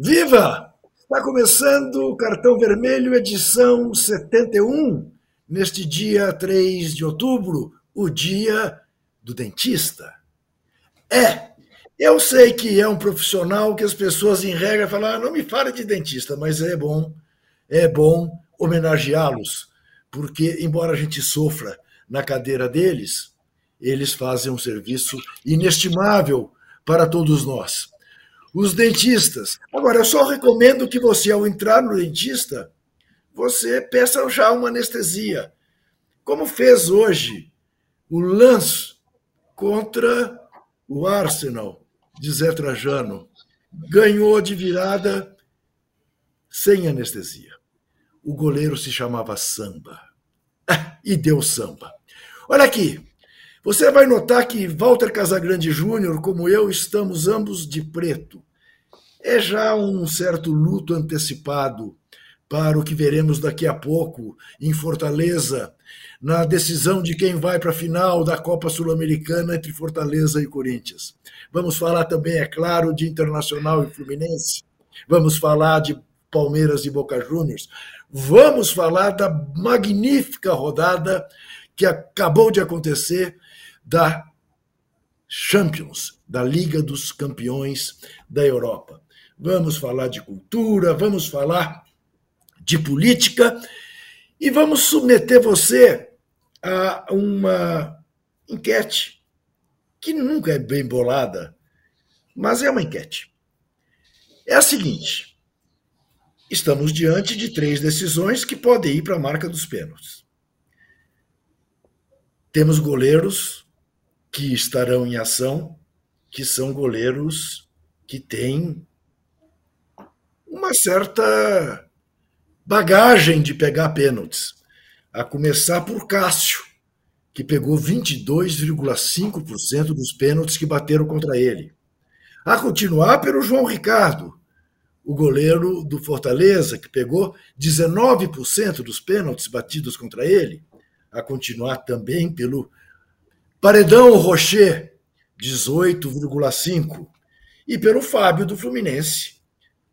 Viva! Está começando o Cartão Vermelho, edição 71, neste dia 3 de outubro, o dia do dentista. É, eu sei que é um profissional que as pessoas, em regra, falam: ah, não me fale de dentista, mas é bom, é bom homenageá-los, porque, embora a gente sofra na cadeira deles, eles fazem um serviço inestimável para todos nós os dentistas. Agora, eu só recomendo que você, ao entrar no dentista, você peça já uma anestesia. Como fez hoje o Lance contra o Arsenal de Zé Trajano. Ganhou de virada sem anestesia. O goleiro se chamava Samba. e deu samba. Olha aqui, você vai notar que Walter Casagrande Júnior, como eu, estamos ambos de preto. É já um certo luto antecipado para o que veremos daqui a pouco em Fortaleza, na decisão de quem vai para a final da Copa Sul-Americana entre Fortaleza e Corinthians. Vamos falar também, é claro, de Internacional e Fluminense. Vamos falar de Palmeiras e Boca Juniors. Vamos falar da magnífica rodada que acabou de acontecer da Champions, da Liga dos Campeões da Europa. Vamos falar de cultura, vamos falar de política e vamos submeter você a uma enquete que nunca é bem bolada, mas é uma enquete. É a seguinte: estamos diante de três decisões que podem ir para a marca dos pênaltis. Temos goleiros que estarão em ação, que são goleiros que têm uma certa bagagem de pegar pênaltis, a começar por Cássio, que pegou 22,5% dos pênaltis que bateram contra ele. A continuar pelo João Ricardo, o goleiro do Fortaleza, que pegou 19% dos pênaltis batidos contra ele. A continuar também pelo Paredão Rocher, 18,5%. E pelo Fábio do Fluminense,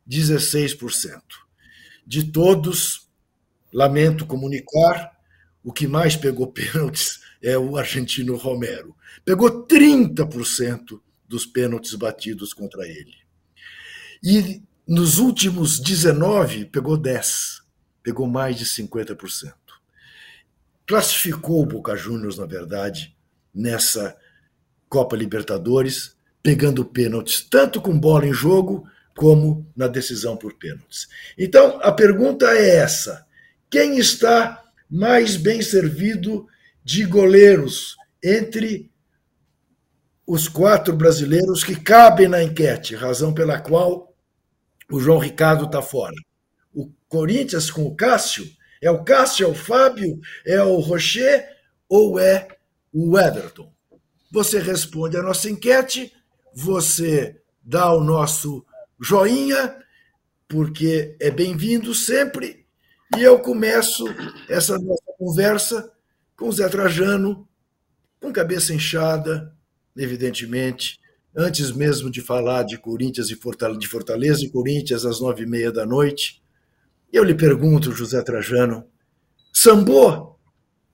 16%. De todos, lamento comunicar, o que mais pegou pênaltis é o argentino Romero. Pegou 30% dos pênaltis batidos contra ele. E nos últimos 19, pegou 10, pegou mais de 50%. Classificou o Boca Juniors, na verdade, nessa Copa Libertadores, pegando pênaltis, tanto com bola em jogo como na decisão por pênaltis. Então, a pergunta é essa: quem está mais bem servido de goleiros entre os quatro brasileiros que cabem na enquete, razão pela qual o João Ricardo está fora? O Corinthians com o Cássio? É o Cássio, é o Fábio, é o Rocher ou é o Everton. Você responde a nossa enquete, você dá o nosso joinha, porque é bem-vindo sempre, e eu começo essa nossa conversa com o Zé Trajano, com cabeça inchada, evidentemente, antes mesmo de falar de Corinthians e Fortaleza, de Fortaleza e Corinthians às nove e meia da noite. Eu lhe pergunto, José Trajano, sambou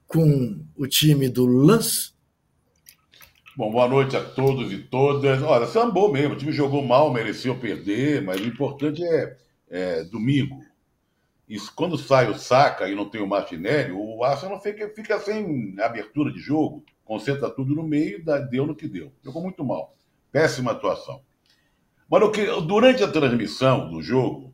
com o time do Lance? Bom, boa noite a todos e todas. Olha, sambou mesmo, o time jogou mal, mereceu perder, mas o importante é, é domingo. Isso, quando sai o Saca e não tem o Martinelli, o Arsenal fica, fica sem abertura de jogo, concentra tudo no meio e deu no que deu. Jogou muito mal. Péssima atuação. Mas que, durante a transmissão do jogo,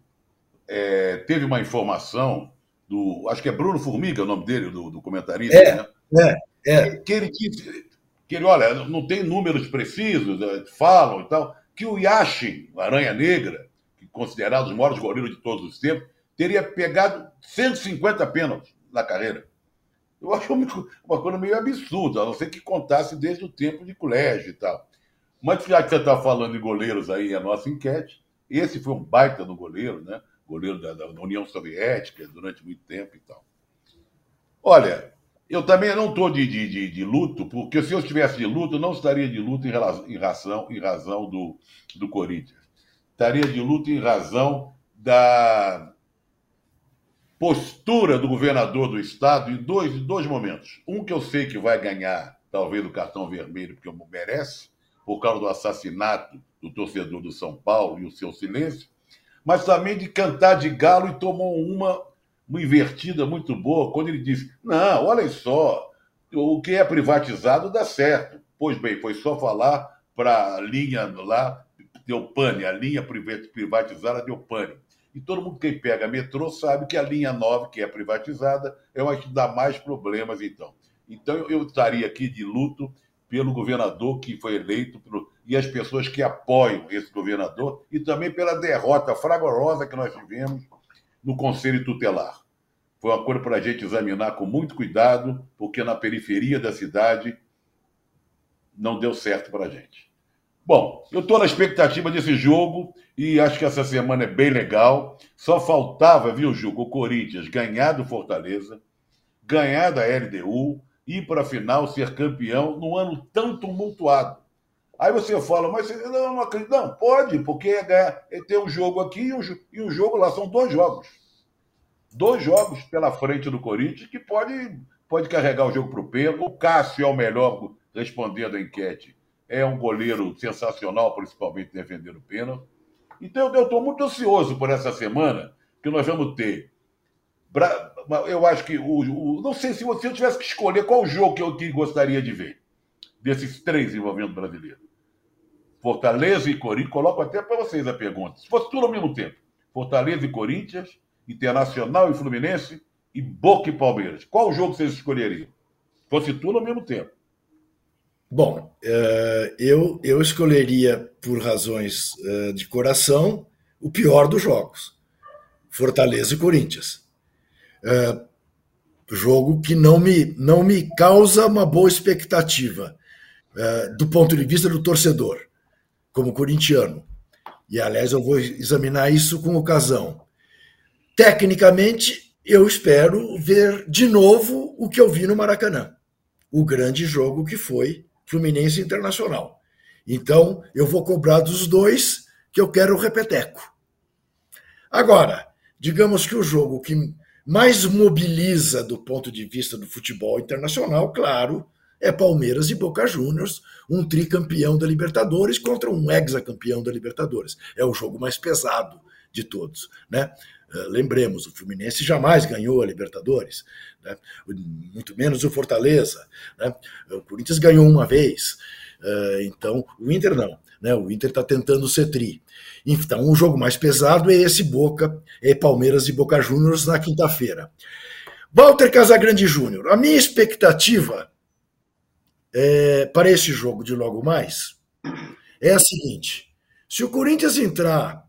é, teve uma informação do. Acho que é Bruno Formiga o nome dele, do, do comentarista. É, né? é, é. Que ele disse. Que ele, olha, não tem números precisos, eh, falam e tal, que o Yashin, Aranha Negra, considerado os maiores goleiros de todos os tempos, teria pegado 150 pênaltis na carreira. Eu acho uma coisa meio absurda, a não ser que contasse desde o tempo de colégio e tal. Mas já que você está falando de goleiros aí, a nossa enquete, esse foi um baita do goleiro, né? goleiro da, da, União Soviética durante muito tempo e tal. Olha, eu também não estou de, de, de, de, luto, porque se eu estivesse de luto, eu não estaria de luto em, relação, em razão, em razão do, do Corinthians. estaria de luto em razão da postura do governador do estado em dois, dois momentos. Um que eu sei que vai ganhar, talvez, o cartão vermelho, porque merece, por causa do assassinato do torcedor do São Paulo e o seu silêncio, mas também de cantar de galo e tomou uma, uma invertida muito boa quando ele disse: Não, olha só, o que é privatizado dá certo. Pois bem, foi só falar para a linha lá, deu pane, a linha privatizada deu pane. E todo mundo que pega metrô sabe que a linha 9, que é privatizada, é uma que dá mais problemas, então. Então, eu estaria aqui de luto pelo governador que foi eleito e as pessoas que apoiam esse governador e também pela derrota fragorosa que nós tivemos no Conselho Tutelar. Foi uma coisa para a gente examinar com muito cuidado, porque na periferia da cidade não deu certo para a gente. Bom, eu estou na expectativa desse jogo e acho que essa semana é bem legal. Só faltava, viu, Juco, o Corinthians ganhar do Fortaleza, ganhar da LDU, ir para a final, ser campeão num ano tão tumultuado. Aí você fala, mas não, não acredito. Não, pode, porque é é ter um jogo aqui e um, e um jogo lá. São dois jogos. Dois jogos pela frente do Corinthians que pode, pode carregar o jogo para o pênalti. O Cássio é o melhor respondendo a enquete é um goleiro sensacional, principalmente defendendo pênalti. Então, eu estou muito ansioso por essa semana, que nós vamos ter. Eu acho que o, o não sei se você tivesse que escolher qual jogo que eu gostaria de ver desses três envolvendo brasileiro. Fortaleza e Corinthians, coloco até para vocês a pergunta. Se fosse tudo ao mesmo tempo, Fortaleza e Corinthians, Internacional e Fluminense e Boca e Palmeiras, qual jogo vocês escolheriam? Se fosse tudo ao mesmo tempo. Bom, uh, eu, eu escolheria, por razões uh, de coração, o pior dos jogos: Fortaleza e Corinthians. Uh, jogo que não me, não me causa uma boa expectativa do ponto de vista do torcedor, como corintiano. E, aliás, eu vou examinar isso com ocasião. Tecnicamente, eu espero ver de novo o que eu vi no Maracanã. O grande jogo que foi Fluminense Internacional. Então, eu vou cobrar dos dois que eu quero o repeteco. Agora, digamos que o jogo que mais mobiliza do ponto de vista do futebol internacional, claro, é Palmeiras e Boca Juniors, um tricampeão da Libertadores contra um hexacampeão da Libertadores. É o jogo mais pesado de todos, né? Eh, lembremos, o Fluminense jamais ganhou a Libertadores, né? muito menos o Fortaleza. Né? O Corinthians ganhou uma vez, eh, então o Inter não. Né? O Inter está tentando ser tri. Então, o jogo mais pesado é esse Boca, é Palmeiras e Boca Juniors na quinta-feira. Walter Casagrande Júnior, a minha expectativa é, para esse jogo de logo mais é a seguinte: se o Corinthians entrar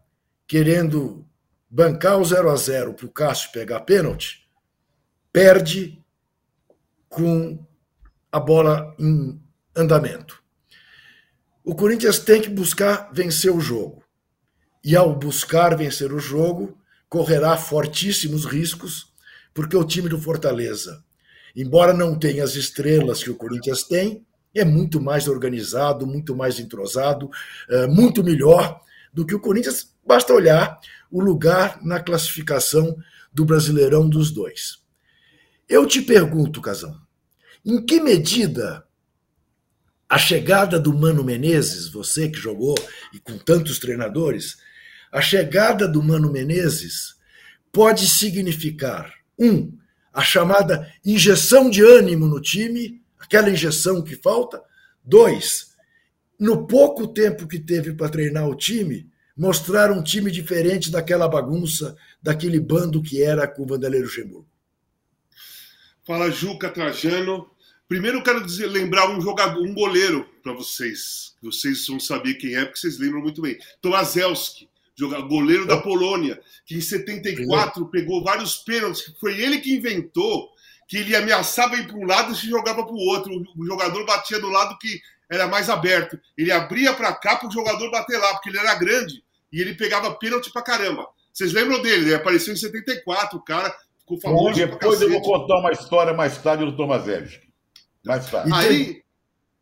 querendo bancar o 0 a 0 para o Cássio pegar pênalti, perde com a bola em andamento. O Corinthians tem que buscar vencer o jogo. E ao buscar vencer o jogo, correrá fortíssimos riscos, porque o time do Fortaleza, embora não tenha as estrelas que o Corinthians tem, é muito mais organizado, muito mais entrosado, eh, muito melhor do que o Corinthians. Basta olhar o lugar na classificação do Brasileirão dos dois. Eu te pergunto, Casão, em que medida a chegada do Mano Menezes, você que jogou e com tantos treinadores, a chegada do Mano Menezes pode significar, um, a chamada injeção de ânimo no time, aquela injeção que falta, dois, no pouco tempo que teve para treinar o time, mostrar um time diferente daquela bagunça, daquele bando que era com o Vanderlei Luxemburgo. Fala Juca Trajano. Primeiro quero dizer, lembrar um jogador, um goleiro para vocês. Vocês vão saber quem é, porque vocês lembram muito bem. Tomazelski, goleiro da Polônia, que em 74 pegou vários pênaltis, foi ele que inventou que ele ameaçava ir para um lado e se jogava para o outro. O jogador batia do lado que era mais aberto. Ele abria para cá para o jogador bater lá, porque ele era grande e ele pegava pênalti pra caramba. Vocês lembram dele? Ele apareceu em 74, o cara ficou famoso. Depois eu vou contar uma história mais tarde do Tomaszewski. Mais tarde. Aí,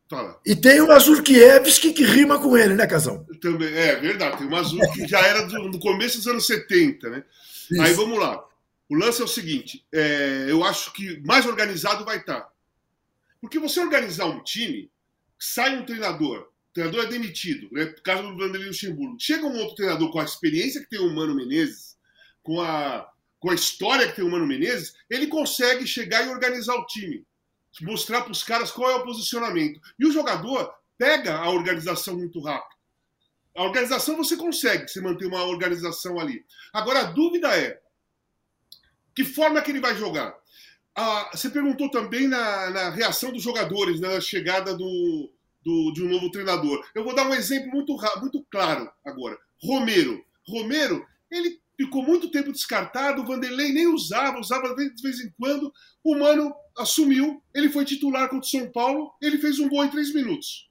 Fala. E tem o Mazurkiewicz que rima com ele, né, Casão? Também, é verdade, tem o Mazur que já era do, do começo dos anos 70, né? Isso. Aí vamos lá. O lance é o seguinte: é, eu acho que mais organizado vai estar. Porque você organizar um time, sai um treinador, o treinador é demitido, né? Por causa do Vanderlei Luxemburgo. Chega um outro treinador com a experiência que tem o Mano Menezes, com a, com a história que tem o Mano Menezes, ele consegue chegar e organizar o time. Mostrar para os caras qual é o posicionamento. E o jogador pega a organização muito rápido. A organização você consegue, você manter uma organização ali. Agora a dúvida é: que forma que ele vai jogar? Ah, você perguntou também na, na reação dos jogadores né, na chegada do, do, de um novo treinador. Eu vou dar um exemplo muito, muito claro agora. Romero. Romero, ele ficou muito tempo descartado, o Vanderlei nem usava, usava de vez em quando. O Mano assumiu, ele foi titular contra o São Paulo, ele fez um gol em três minutos.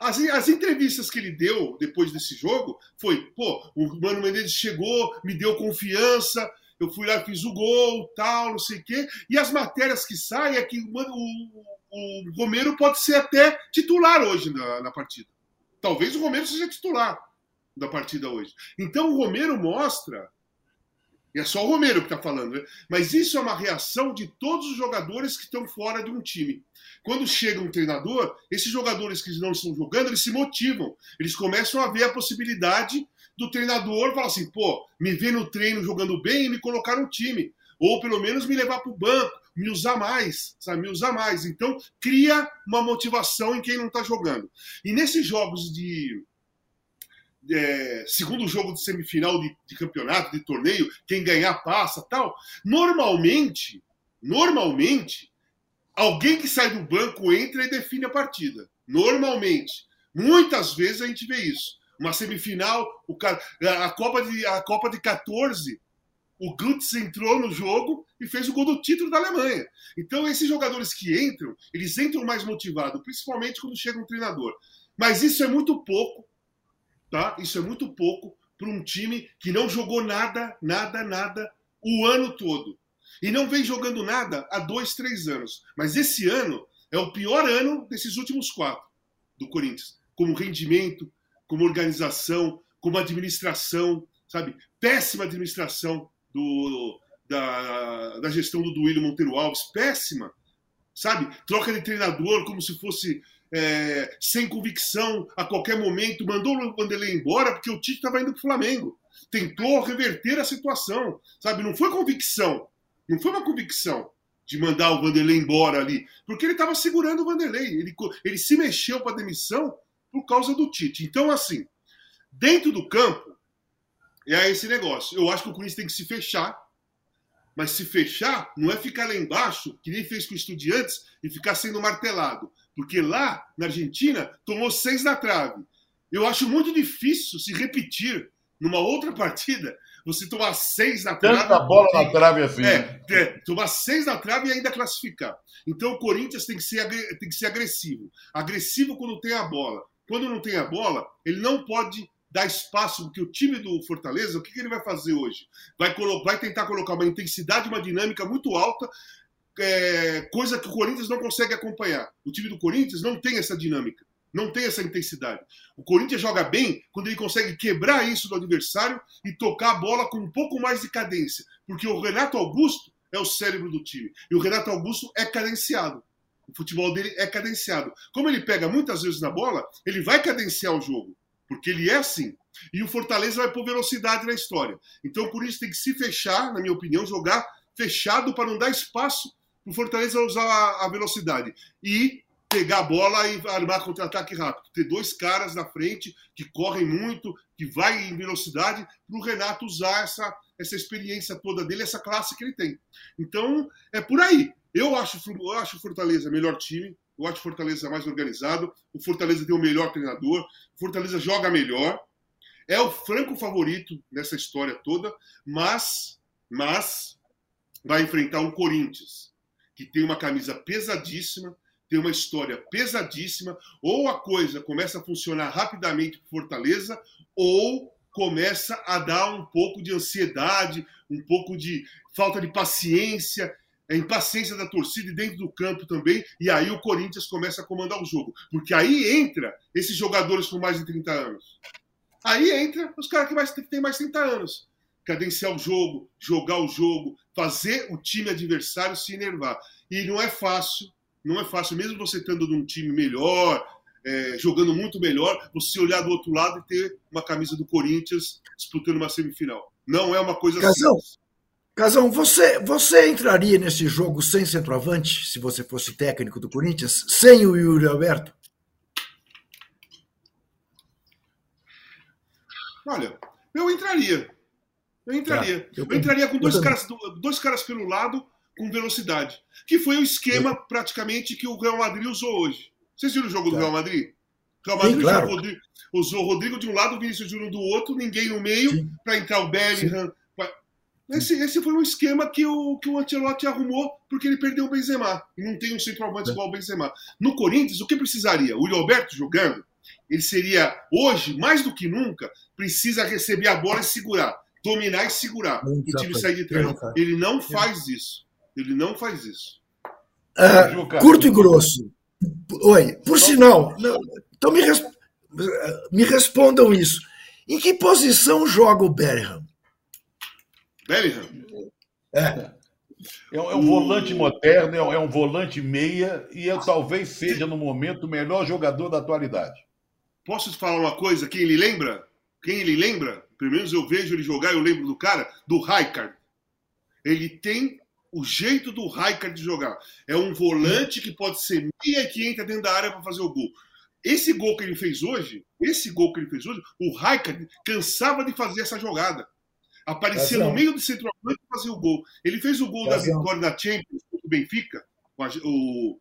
As, as entrevistas que ele deu depois desse jogo foi, pô, o Mano Menezes chegou, me deu confiança, eu fui lá, fiz o gol, tal, não sei o quê. E as matérias que saem é que o, Mano- o- o Romero pode ser até titular hoje na, na partida. Talvez o Romero seja titular da partida hoje. Então o Romero mostra, e é só o Romero que está falando, né? mas isso é uma reação de todos os jogadores que estão fora de um time. Quando chega um treinador, esses jogadores que não estão jogando, eles se motivam. Eles começam a ver a possibilidade do treinador falar assim, pô, me ver no treino jogando bem e me colocar no time. Ou pelo menos me levar para o banco, me usar mais, sabe? Me usar mais. Então, cria uma motivação em quem não está jogando. E nesses jogos de, é, segundo jogo de semifinal de, de campeonato, de torneio, quem ganhar passa tal. Normalmente, normalmente, alguém que sai do banco entra e define a partida. Normalmente. Muitas vezes a gente vê isso. Uma semifinal, o a Copa de, a Copa de 14, o Götze entrou no jogo e fez o gol do título da Alemanha. Então, esses jogadores que entram, eles entram mais motivados, principalmente quando chega um treinador. Mas isso é muito pouco tá? Isso é muito pouco para um time que não jogou nada, nada, nada o ano todo. E não vem jogando nada há dois, três anos. Mas esse ano é o pior ano desses últimos quatro do Corinthians. Como rendimento, como organização, como administração, sabe? Péssima administração do, da, da gestão do Duílio Monteiro Alves. Péssima. Sabe? Troca de treinador como se fosse é, sem convicção a qualquer momento, mandou o Vanderlei embora porque o Tite estava indo para o Flamengo. Tentou reverter a situação, sabe? Não foi convicção, não foi uma convicção de mandar o Vanderlei embora ali, porque ele estava segurando o Vanderlei. Ele, ele se mexeu para demissão por causa do Tite. Então, assim, dentro do campo, é esse negócio. Eu acho que o Corinthians tem que se fechar, mas se fechar não é ficar lá embaixo, que nem fez com o Estudiantes, e ficar sendo martelado. Porque lá, na Argentina, tomou seis na trave. Eu acho muito difícil se repetir numa outra partida você tomar seis na trave. Tanta bola na trave assim. É, é, tomar seis na trave e ainda classificar. Então o Corinthians tem que, ser, tem que ser agressivo. Agressivo quando tem a bola. Quando não tem a bola, ele não pode dar espaço, porque o time do Fortaleza, o que, que ele vai fazer hoje? Vai, vai tentar colocar uma intensidade, uma dinâmica muito alta é, coisa que o Corinthians não consegue acompanhar. O time do Corinthians não tem essa dinâmica, não tem essa intensidade. O Corinthians joga bem quando ele consegue quebrar isso do adversário e tocar a bola com um pouco mais de cadência, porque o Renato Augusto é o cérebro do time e o Renato Augusto é cadenciado. O futebol dele é cadenciado. Como ele pega muitas vezes na bola, ele vai cadenciar o jogo, porque ele é assim. E o Fortaleza vai pôr velocidade na história. Então, por isso tem que se fechar, na minha opinião, jogar fechado para não dar espaço o Fortaleza usar a, a velocidade e pegar a bola e armar contra-ataque rápido. Ter dois caras na frente que correm muito, que vai em velocidade, para o Renato usar essa, essa experiência toda dele, essa classe que ele tem. Então, é por aí. Eu acho, eu acho o Fortaleza melhor time, eu acho o Fortaleza mais organizado, o Fortaleza tem o melhor treinador, o Fortaleza joga melhor, é o franco favorito nessa história toda, mas, mas vai enfrentar um Corinthians que tem uma camisa pesadíssima, tem uma história pesadíssima, ou a coisa começa a funcionar rapidamente para Fortaleza, ou começa a dar um pouco de ansiedade, um pouco de falta de paciência. É a impaciência da torcida e dentro do campo também, e aí o Corinthians começa a comandar o jogo. Porque aí entra esses jogadores com mais de 30 anos. Aí entra os caras que, mais, que têm mais de 30 anos. Cadenciar o jogo, jogar o jogo, fazer o time adversário se enervar. E não é fácil, não é fácil, mesmo você estando num time melhor, é, jogando muito melhor, você olhar do outro lado e ter uma camisa do Corinthians disputando uma semifinal. Não é uma coisa Casão, simples. Casão, você, você entraria nesse jogo sem centroavante, se você fosse técnico do Corinthians, sem o Yuri Alberto? Olha, eu entraria. Eu entraria. Tá, eu, eu, entraria com dois caras, dois caras pelo lado com velocidade. Que foi o esquema eu... praticamente que o Real Madrid usou hoje. Vocês viram o jogo tá. do Real Madrid? O Real Madrid Sim, claro. usou, o Rodrigo de um lado, o Vinícius Júnior do outro, ninguém no meio, para entrar o Bellingham. Pra... Esse, esse foi um esquema que o, que o Ancelotti arrumou porque ele perdeu o Benzema. E não tem um centroavante é. igual o Benzema. No Corinthians, o que precisaria? O Alberto jogando, ele seria, hoje, mais do que nunca, precisa receber a bola e segurar. Dominar e segurar. o time sair de trás. Ele não faz isso. Ele não faz isso. Uh, curto e grosso. Oi, por sinal, então me, res, me respondam isso. Em que posição joga o Bellingham? Bellingham? É. É, um volante moderno, é um volante meia e eu, talvez seja, no momento, o melhor jogador da atualidade. Posso te falar uma coisa? Quem ele lembra? Quem ele lembra? Pelo menos eu vejo ele jogar, eu lembro do cara, do Raikard. Ele tem o jeito do Raikard de jogar. É um volante que pode ser meia que entra dentro da área para fazer o gol. Esse gol que ele fez hoje, esse gol que ele fez hoje, o Raikard cansava de fazer essa jogada. Aparecia no meio do centroavante e fazia o gol. Ele fez o gol da vitória da Champions do Benfica. O,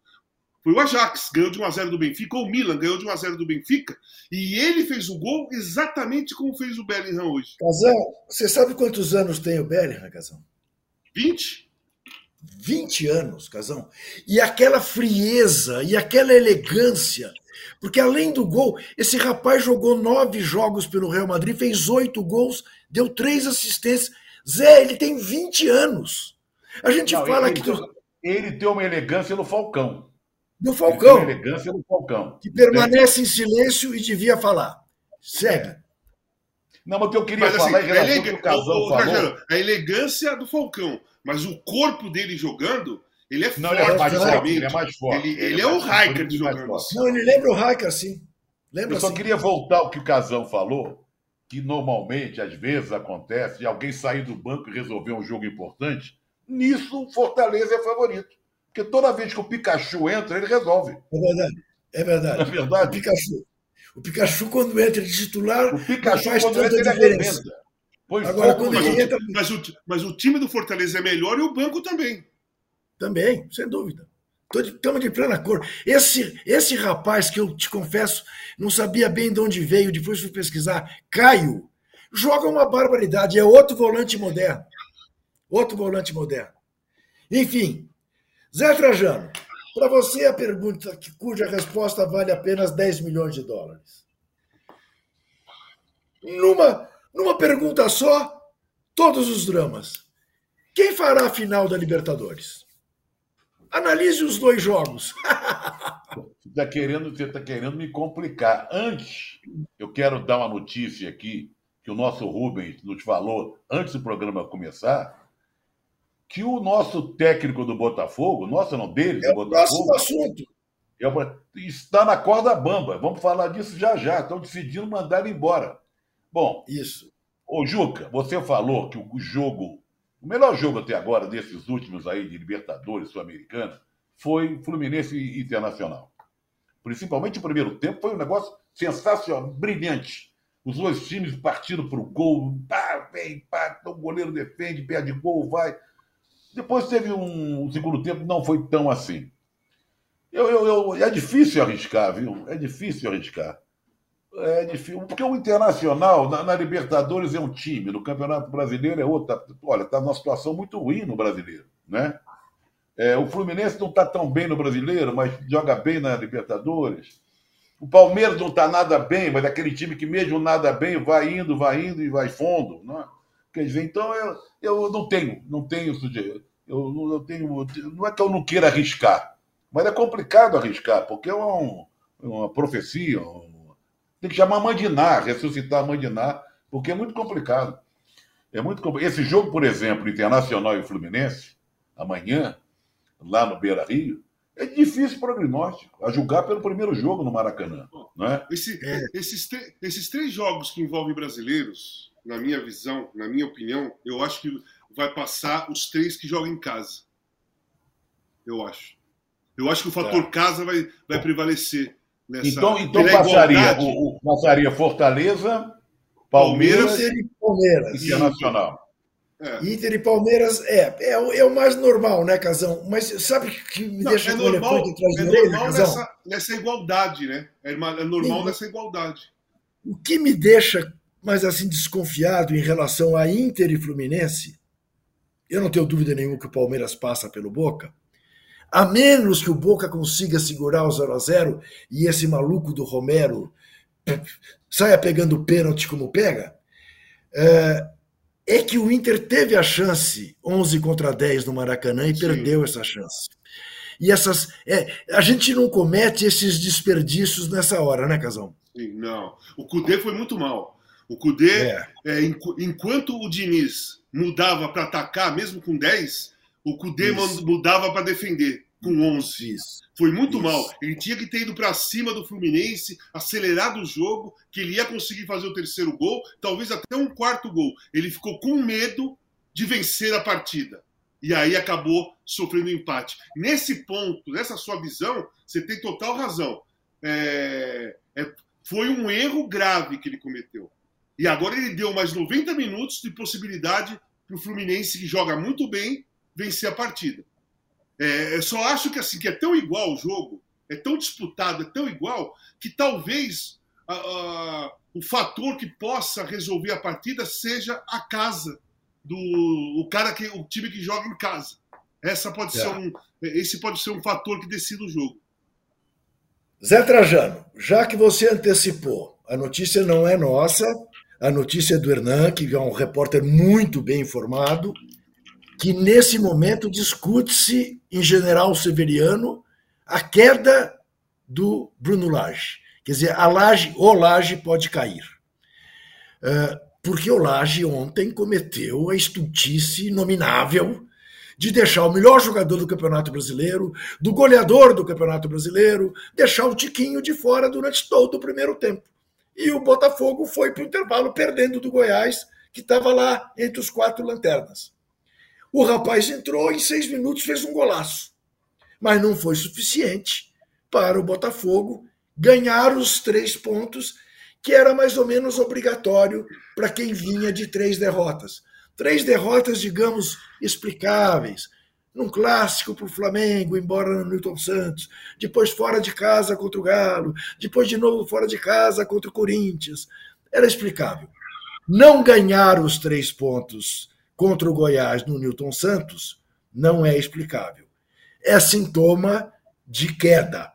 foi o Ajax, ganhou de 1x0 do Benfica, ou o Milan ganhou de 1x0 do Benfica, e ele fez o gol exatamente como fez o Bellingham hoje. Casão, você sabe quantos anos tem o Bellingham, Casão? 20? 20 anos, Casão. E aquela frieza e aquela elegância. Porque além do gol, esse rapaz jogou nove jogos pelo Real Madrid, fez oito gols, deu três assistências. Zé, ele tem 20 anos. A gente Não, fala ele, que. Ele tem uma elegância no Falcão. Do Falcão. Ele tem uma elegância no Falcão. Que permanece em silêncio e devia falar. Segue. É. Não, mas o que eu queria mas, falar assim, relação ao que o Casão falou... A elegância do Falcão. Mas o corpo dele jogando, ele é não, forte. Ele é mais forte. Ele é, mais forte. Ele, ele, ele é, o Hiker jogando. Não, ele lembra o Hiker, sim. Lembra Eu só assim. queria voltar ao que o Casão falou, que normalmente, às vezes, acontece de alguém sair do banco e resolver um jogo importante. Nisso, o Fortaleza é favorito. Porque toda vez que o Pikachu entra, ele resolve. É verdade. É verdade. É verdade. O Pikachu, o Pikachu quando entra de titular, o Pikachu, faz quando tanta entra, diferença. Ele Agora, quando mas, entra... mas, o, mas o time do Fortaleza é melhor e o banco também. Também, sem dúvida. Estamos de, de plena cor. Esse, esse rapaz que eu te confesso, não sabia bem de onde veio, depois fui pesquisar, Caio, joga uma barbaridade. É outro volante moderno. Outro volante moderno. Enfim, Zé Trajano, para você a pergunta cuja resposta vale apenas 10 milhões de dólares. Numa numa pergunta só, todos os dramas. Quem fará a final da Libertadores? Analise os dois jogos. Você está querendo, você tá querendo me complicar. Antes, eu quero dar uma notícia aqui, que o nosso Rubens nos falou antes do programa começar, que o nosso técnico do Botafogo, nosso não deles, é o Botafogo. Próximo assunto. É, está na corda bamba. Vamos falar disso já já. Estão decidindo mandar ele embora. Bom, isso. Ô, Juca, você falou que o jogo, o melhor jogo até agora desses últimos aí de Libertadores sul-americano foi Fluminense e Internacional. Principalmente o primeiro tempo foi um negócio sensacional, brilhante. Os dois times partindo para o gol, pá, vem, pá, o goleiro defende, perde gol, vai. Depois teve um, um segundo tempo, não foi tão assim. Eu, eu, eu, é difícil arriscar, viu? É difícil arriscar. É difícil, porque o Internacional, na, na, Libertadores, é um time, no Campeonato Brasileiro é outro. Tá, olha, está numa situação muito ruim no brasileiro. Né? É, o Fluminense não está tão bem no brasileiro, mas joga bem na Libertadores. O Palmeiras não está nada bem, mas é aquele time que, mesmo nada bem, vai indo, vai indo e vai fundo. Né? Quer dizer, então eu, eu não tenho, não tenho sujeito. eu, eu tenho. Não é que eu não queira arriscar, mas é complicado arriscar, porque é um, uma profecia. Um, tem que chamar Mandinar, ressuscitar Mandinar, porque é muito complicado. É muito complicado. Esse jogo, por exemplo, Internacional e Fluminense, amanhã, lá no Beira Rio, é difícil prognóstico, a julgar pelo primeiro jogo no Maracanã. Não é? Esse, é. Esses, esses três jogos que envolvem brasileiros, na minha visão, na minha opinião, eu acho que vai passar os três que jogam em casa. Eu acho. Eu acho que o fator é. casa vai, vai prevalecer nessa. Então, então passaria, o, o, passaria Fortaleza, Palmeiras, Palmeiras e Palmeiras. Internacional. É. Inter e Palmeiras é, é, é, o mais normal, né, Casão? Mas sabe que me Não, deixa é normal, atrás é normal nessa, nessa, igualdade, né? É, é normal nessa igualdade. O que me deixa mais assim desconfiado em relação a Inter e Fluminense, eu não tenho dúvida nenhuma que o Palmeiras passa pelo Boca, a menos que o Boca consiga segurar o 0 a 0 e esse maluco do Romero saia pegando pênalti como pega. É, é que o Inter teve a chance 11 contra 10 no Maracanã e Sim. perdeu essa chance. E essas. É, a gente não comete esses desperdícios nessa hora, né, Casão? Sim, não. O Cudê foi muito mal. O Cudê, é. É, enquanto o Diniz mudava para atacar, mesmo com 10, o Cudê Isso. mudava para defender com 11. Isso. Foi muito Isso. mal. Ele tinha que ter ido para cima do Fluminense, acelerado o jogo, que ele ia conseguir fazer o terceiro gol, talvez até um quarto gol. Ele ficou com medo de vencer a partida. E aí acabou sofrendo um empate. Nesse ponto, nessa sua visão, você tem total razão. É, é, foi um erro grave que ele cometeu. E agora ele deu mais 90 minutos de possibilidade para o Fluminense, que joga muito bem, vencer a partida. É, eu só acho que assim que é tão igual o jogo, é tão disputado, é tão igual, que talvez o fator que possa resolver a partida seja a casa do o cara que o time que joga em casa. Essa pode é. ser um, esse pode ser um fator que decida o jogo. Zé Trajano, já que você antecipou, a notícia não é nossa, a notícia é do Hernan, que é um repórter muito bem informado, que nesse momento discute-se em General Severiano a queda do Bruno Lage. Quer dizer, a Laje, o Lage pode cair. Uh, porque o Lage ontem cometeu a estultice nominável de deixar o melhor jogador do Campeonato Brasileiro, do goleador do Campeonato Brasileiro, deixar o Tiquinho de fora durante todo o primeiro tempo. E o Botafogo foi para o intervalo perdendo do Goiás, que estava lá entre os quatro lanternas. O rapaz entrou em seis minutos fez um golaço. Mas não foi suficiente para o Botafogo ganhar os três pontos, que era mais ou menos obrigatório para quem vinha de três derrotas. Três derrotas, digamos, explicáveis. Num clássico para o Flamengo, embora no Newton Santos, depois fora de casa contra o Galo, depois de novo fora de casa contra o Corinthians. Era explicável. Não ganhar os três pontos contra o Goiás no Newton Santos não é explicável. É sintoma de queda.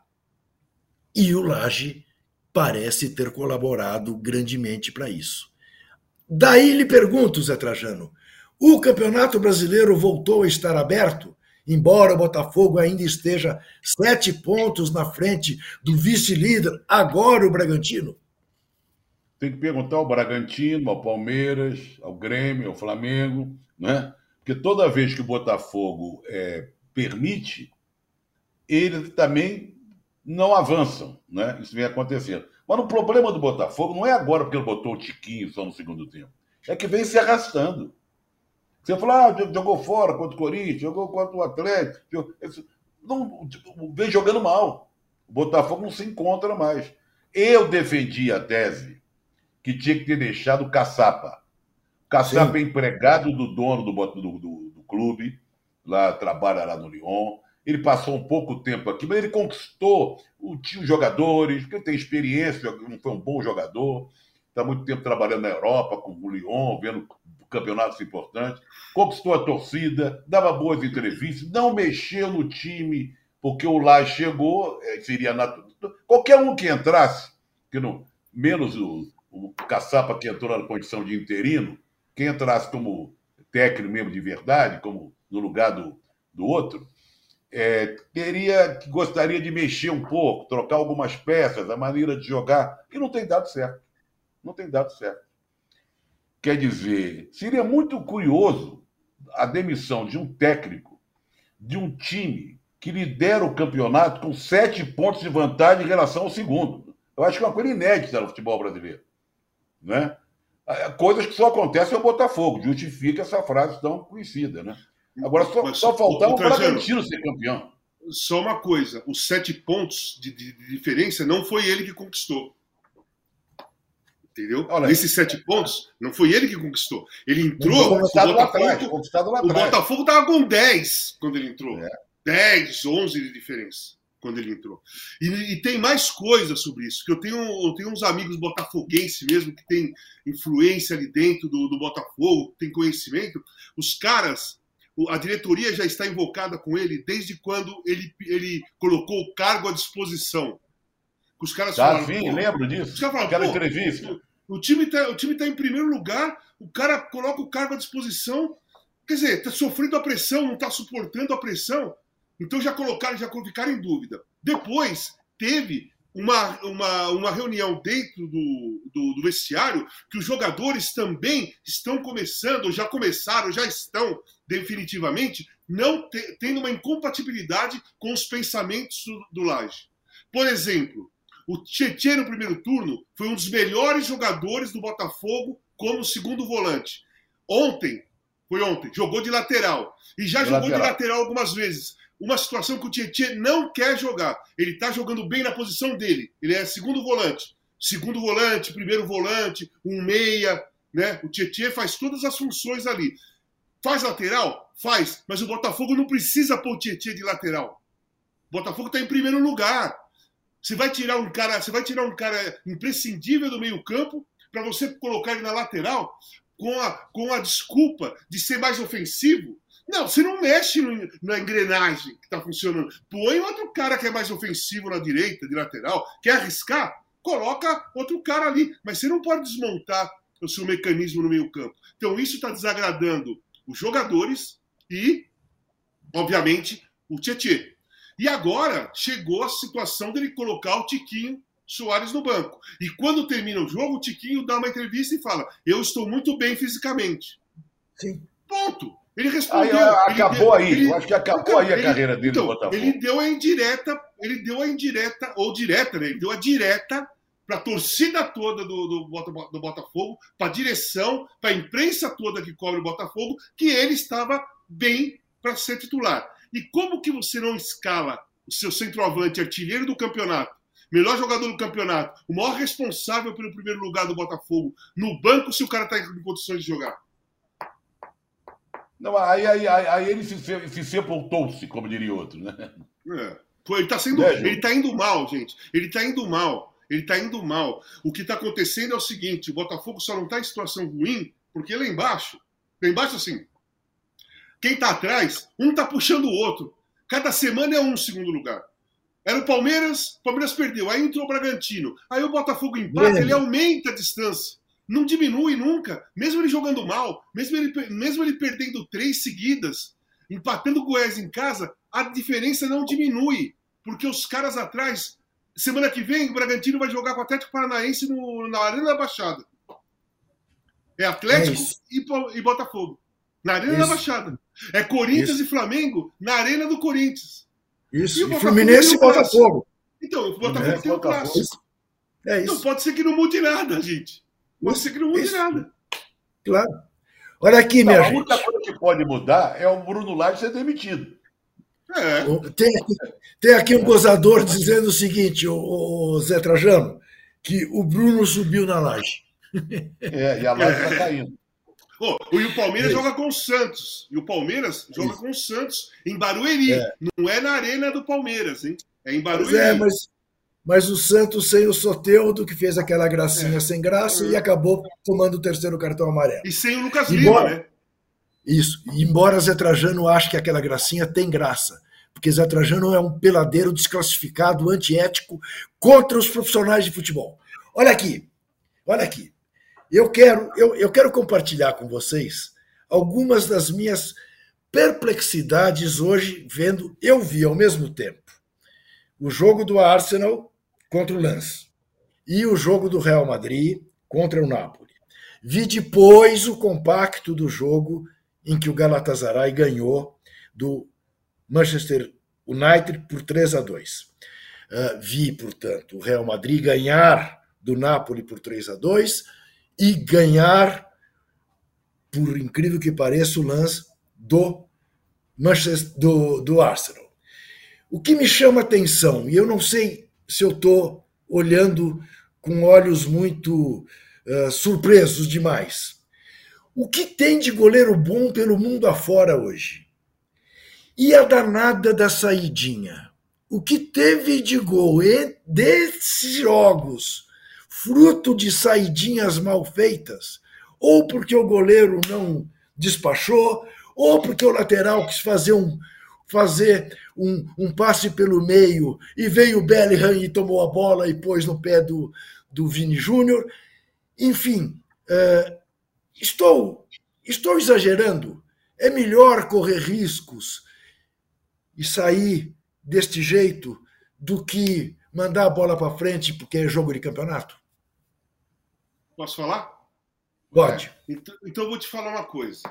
E o Laje parece ter colaborado grandemente para isso. Daí lhe pergunto, Zé Trajano, o Campeonato Brasileiro voltou a estar aberto, embora o Botafogo ainda esteja sete pontos na frente do vice-líder, agora o Bragantino? Tem que perguntar ao Bragantino, ao Palmeiras, ao Grêmio, ao Flamengo, né? Porque toda vez que o Botafogo é, permite, eles também não avançam, né? Isso vem acontecendo. Mas o problema do Botafogo não é agora porque ele botou o Tiquinho só no segundo tempo. É que vem se arrastando. Você fala, ah, jogou fora contra o Corinthians, jogou contra o Atlético. Não, vem jogando mal. O Botafogo não se encontra mais. Eu defendi a tese que tinha que ter deixado o Caçapa. O Caçapa Sim. é empregado do dono do, do, do, do, clube, lá trabalha lá no Lyon. Ele passou um pouco tempo aqui, mas ele conquistou o time jogadores, porque tem experiência, não foi um bom jogador. Está muito tempo trabalhando na Europa, com o Lyon, vendo campeonatos importantes. Conquistou a torcida, dava boas entrevistas, não mexeu no time, porque o Lai chegou, é, seria natural. Qualquer um que entrasse, que não, menos o, o Caçapa que entrou na condição de interino, quem entrasse como técnico mesmo de verdade, como no lugar do, do outro, é, teria gostaria de mexer um pouco, trocar algumas peças, a maneira de jogar, que não tem dado certo. Não tem dado certo. Quer dizer, seria muito curioso a demissão de um técnico de um time que lidera o campeonato com sete pontos de vantagem em relação ao segundo. Eu acho que é uma coisa inédita no futebol brasileiro. Né? É, coisas que só acontecem ao Botafogo, justifica essa frase tão conhecida. Né? Agora, só, Mas, só faltava o Bragantino ser campeão. Só uma coisa: os sete pontos de, de, de diferença não foi ele que conquistou. Entendeu? Olha, Nesses sete pontos, não foi ele que conquistou. Ele entrou. O Botafogo, atrás, o Botafogo estava com 10 quando ele entrou. É. 10, 11 de diferença quando ele entrou. E, e, tem mais coisas sobre isso, que eu tenho, eu tenho uns amigos botafoguenses mesmo que tem influência ali dentro do, do Botafogo, tem conhecimento. Os caras, a diretoria já está invocada com ele desde quando ele, ele colocou o cargo à disposição. Os caras ah, falaram, sim, lembro disso. Os caras falaram, Aquela entrevista. O time está tá em primeiro lugar, o cara coloca o cargo à disposição. Quer dizer, está sofrendo a pressão, não está suportando a pressão. Então já colocaram, já ficaram em dúvida. Depois teve uma, uma, uma reunião dentro do, do, do, vestiário que os jogadores também estão começando, já começaram, já estão definitivamente não te, tendo uma incompatibilidade com os pensamentos do, do Laje. Por exemplo, o Tietchan no primeiro turno foi um dos melhores jogadores do Botafogo como segundo volante. Ontem, foi ontem, jogou de lateral. E já de jogou lateral. de lateral algumas vezes uma situação que o Tietchan não quer jogar. Ele está jogando bem na posição dele. Ele é segundo volante. Segundo volante, primeiro volante, um meia. Né? O Tietchan faz todas as funções ali. Faz lateral? Faz. Mas o Botafogo não precisa pôr o Tietchan de lateral. O Botafogo está em primeiro lugar. Você vai tirar um cara, você vai tirar um cara imprescindível do meio-campo para você colocar ele na lateral com a, com a desculpa de ser mais ofensivo. Não, você não mexe no, na engrenagem que está funcionando. Põe outro cara que é mais ofensivo na direita, de lateral, quer arriscar? Coloca outro cara ali. Mas você não pode desmontar o seu mecanismo no meio-campo. Então, isso está desagradando os jogadores e, obviamente, o Tietchan. E agora chegou a situação dele colocar o Tiquinho Soares no banco. E quando termina o jogo, o Tiquinho dá uma entrevista e fala: Eu estou muito bem fisicamente. Sim. Ponto. Ele respondeu. Aí, acabou aí. Ele, eu acho que acabou aí a ele, carreira dele então, no Botafogo. Ele deu a indireta, ele deu a indireta, ou direta, né? Ele deu a direta para a torcida toda do, do, do Botafogo, para a direção, para a imprensa toda que cobre o Botafogo, que ele estava bem para ser titular. E como que você não escala o seu centroavante, artilheiro do campeonato, melhor jogador do campeonato, o maior responsável pelo primeiro lugar do Botafogo, no banco se o cara está em condições de jogar? Não, aí, aí, aí, aí ele se, se sepultou-se, como diria outro, né? É. Ele está sendo. É, ele tá indo mal, gente. Ele está indo mal. Ele está indo mal. O que está acontecendo é o seguinte: o Botafogo só não está em situação ruim porque lá embaixo, lá embaixo assim, quem está atrás, um está puxando o outro. Cada semana é um segundo lugar. Era o Palmeiras, o Palmeiras perdeu. Aí entrou o Bragantino. Aí o Botafogo empata, ele aumenta a distância não diminui nunca, mesmo ele jogando mal, mesmo ele, mesmo ele perdendo três seguidas, empatando o Goiás em casa, a diferença não diminui, porque os caras atrás, semana que vem, o Bragantino vai jogar com o Atlético Paranaense no, na Arena da Baixada. É Atlético é e, e, Botafogo. Na Arena isso. da Baixada. É Corinthians isso. e Flamengo na Arena do Corinthians. Isso, e, o Fluminense e Botafogo. Então, o Botafogo é, tem o clássico. É isso. Então pode ser que não mude nada, gente. Você que não muda Isso. nada. Claro. Olha aqui, minha não, gente. A única coisa que pode mudar é o Bruno Lage ser demitido. É. Tem, tem aqui um gozador dizendo o seguinte, o, o Zé Trajano, que o Bruno subiu na laje. É, e a laje está caindo. Oh, e o Palmeiras é. joga com o Santos. E o Palmeiras joga com o Santos em Barueri. É. Não é na arena do Palmeiras, hein? É em Barueri. Pois é, mas mas o Santos sem o Soteudo, que fez aquela gracinha é. sem graça e acabou tomando o terceiro cartão amarelo. E sem o Lucas embora, Lima, né? Isso. Embora Zé Trajano ache que aquela gracinha tem graça, porque Zé Trajano é um peladeiro desclassificado, antiético, contra os profissionais de futebol. Olha aqui, olha aqui. Eu quero, eu, eu quero compartilhar com vocês algumas das minhas perplexidades hoje vendo, eu vi ao mesmo tempo o jogo do Arsenal contra o Lance e o jogo do Real Madrid contra o Napoli. Vi depois o compacto do jogo em que o Galatasaray ganhou do Manchester United por 3 a 2. Uh, ah, vi, portanto, o Real Madrid ganhar do Napoli por 3 a 2 e ganhar, por incrível que pareça, o lance do Manchester, do, do Arsenal. O que me chama atenção, e eu não sei se eu estou olhando com olhos muito uh, surpresos demais, o que tem de goleiro bom pelo mundo afora hoje? E a danada da saidinha? O que teve de gol desses jogos, fruto de saidinhas mal feitas, ou porque o goleiro não despachou, ou porque o lateral quis fazer um, fazer um, um passe pelo meio e veio o Bellingham e tomou a bola e pôs no pé do, do Vini Júnior. Enfim, uh, estou, estou exagerando. É melhor correr riscos e sair deste jeito do que mandar a bola para frente porque é jogo de campeonato? Posso falar? Pode. É, então, então, eu vou te falar uma coisa.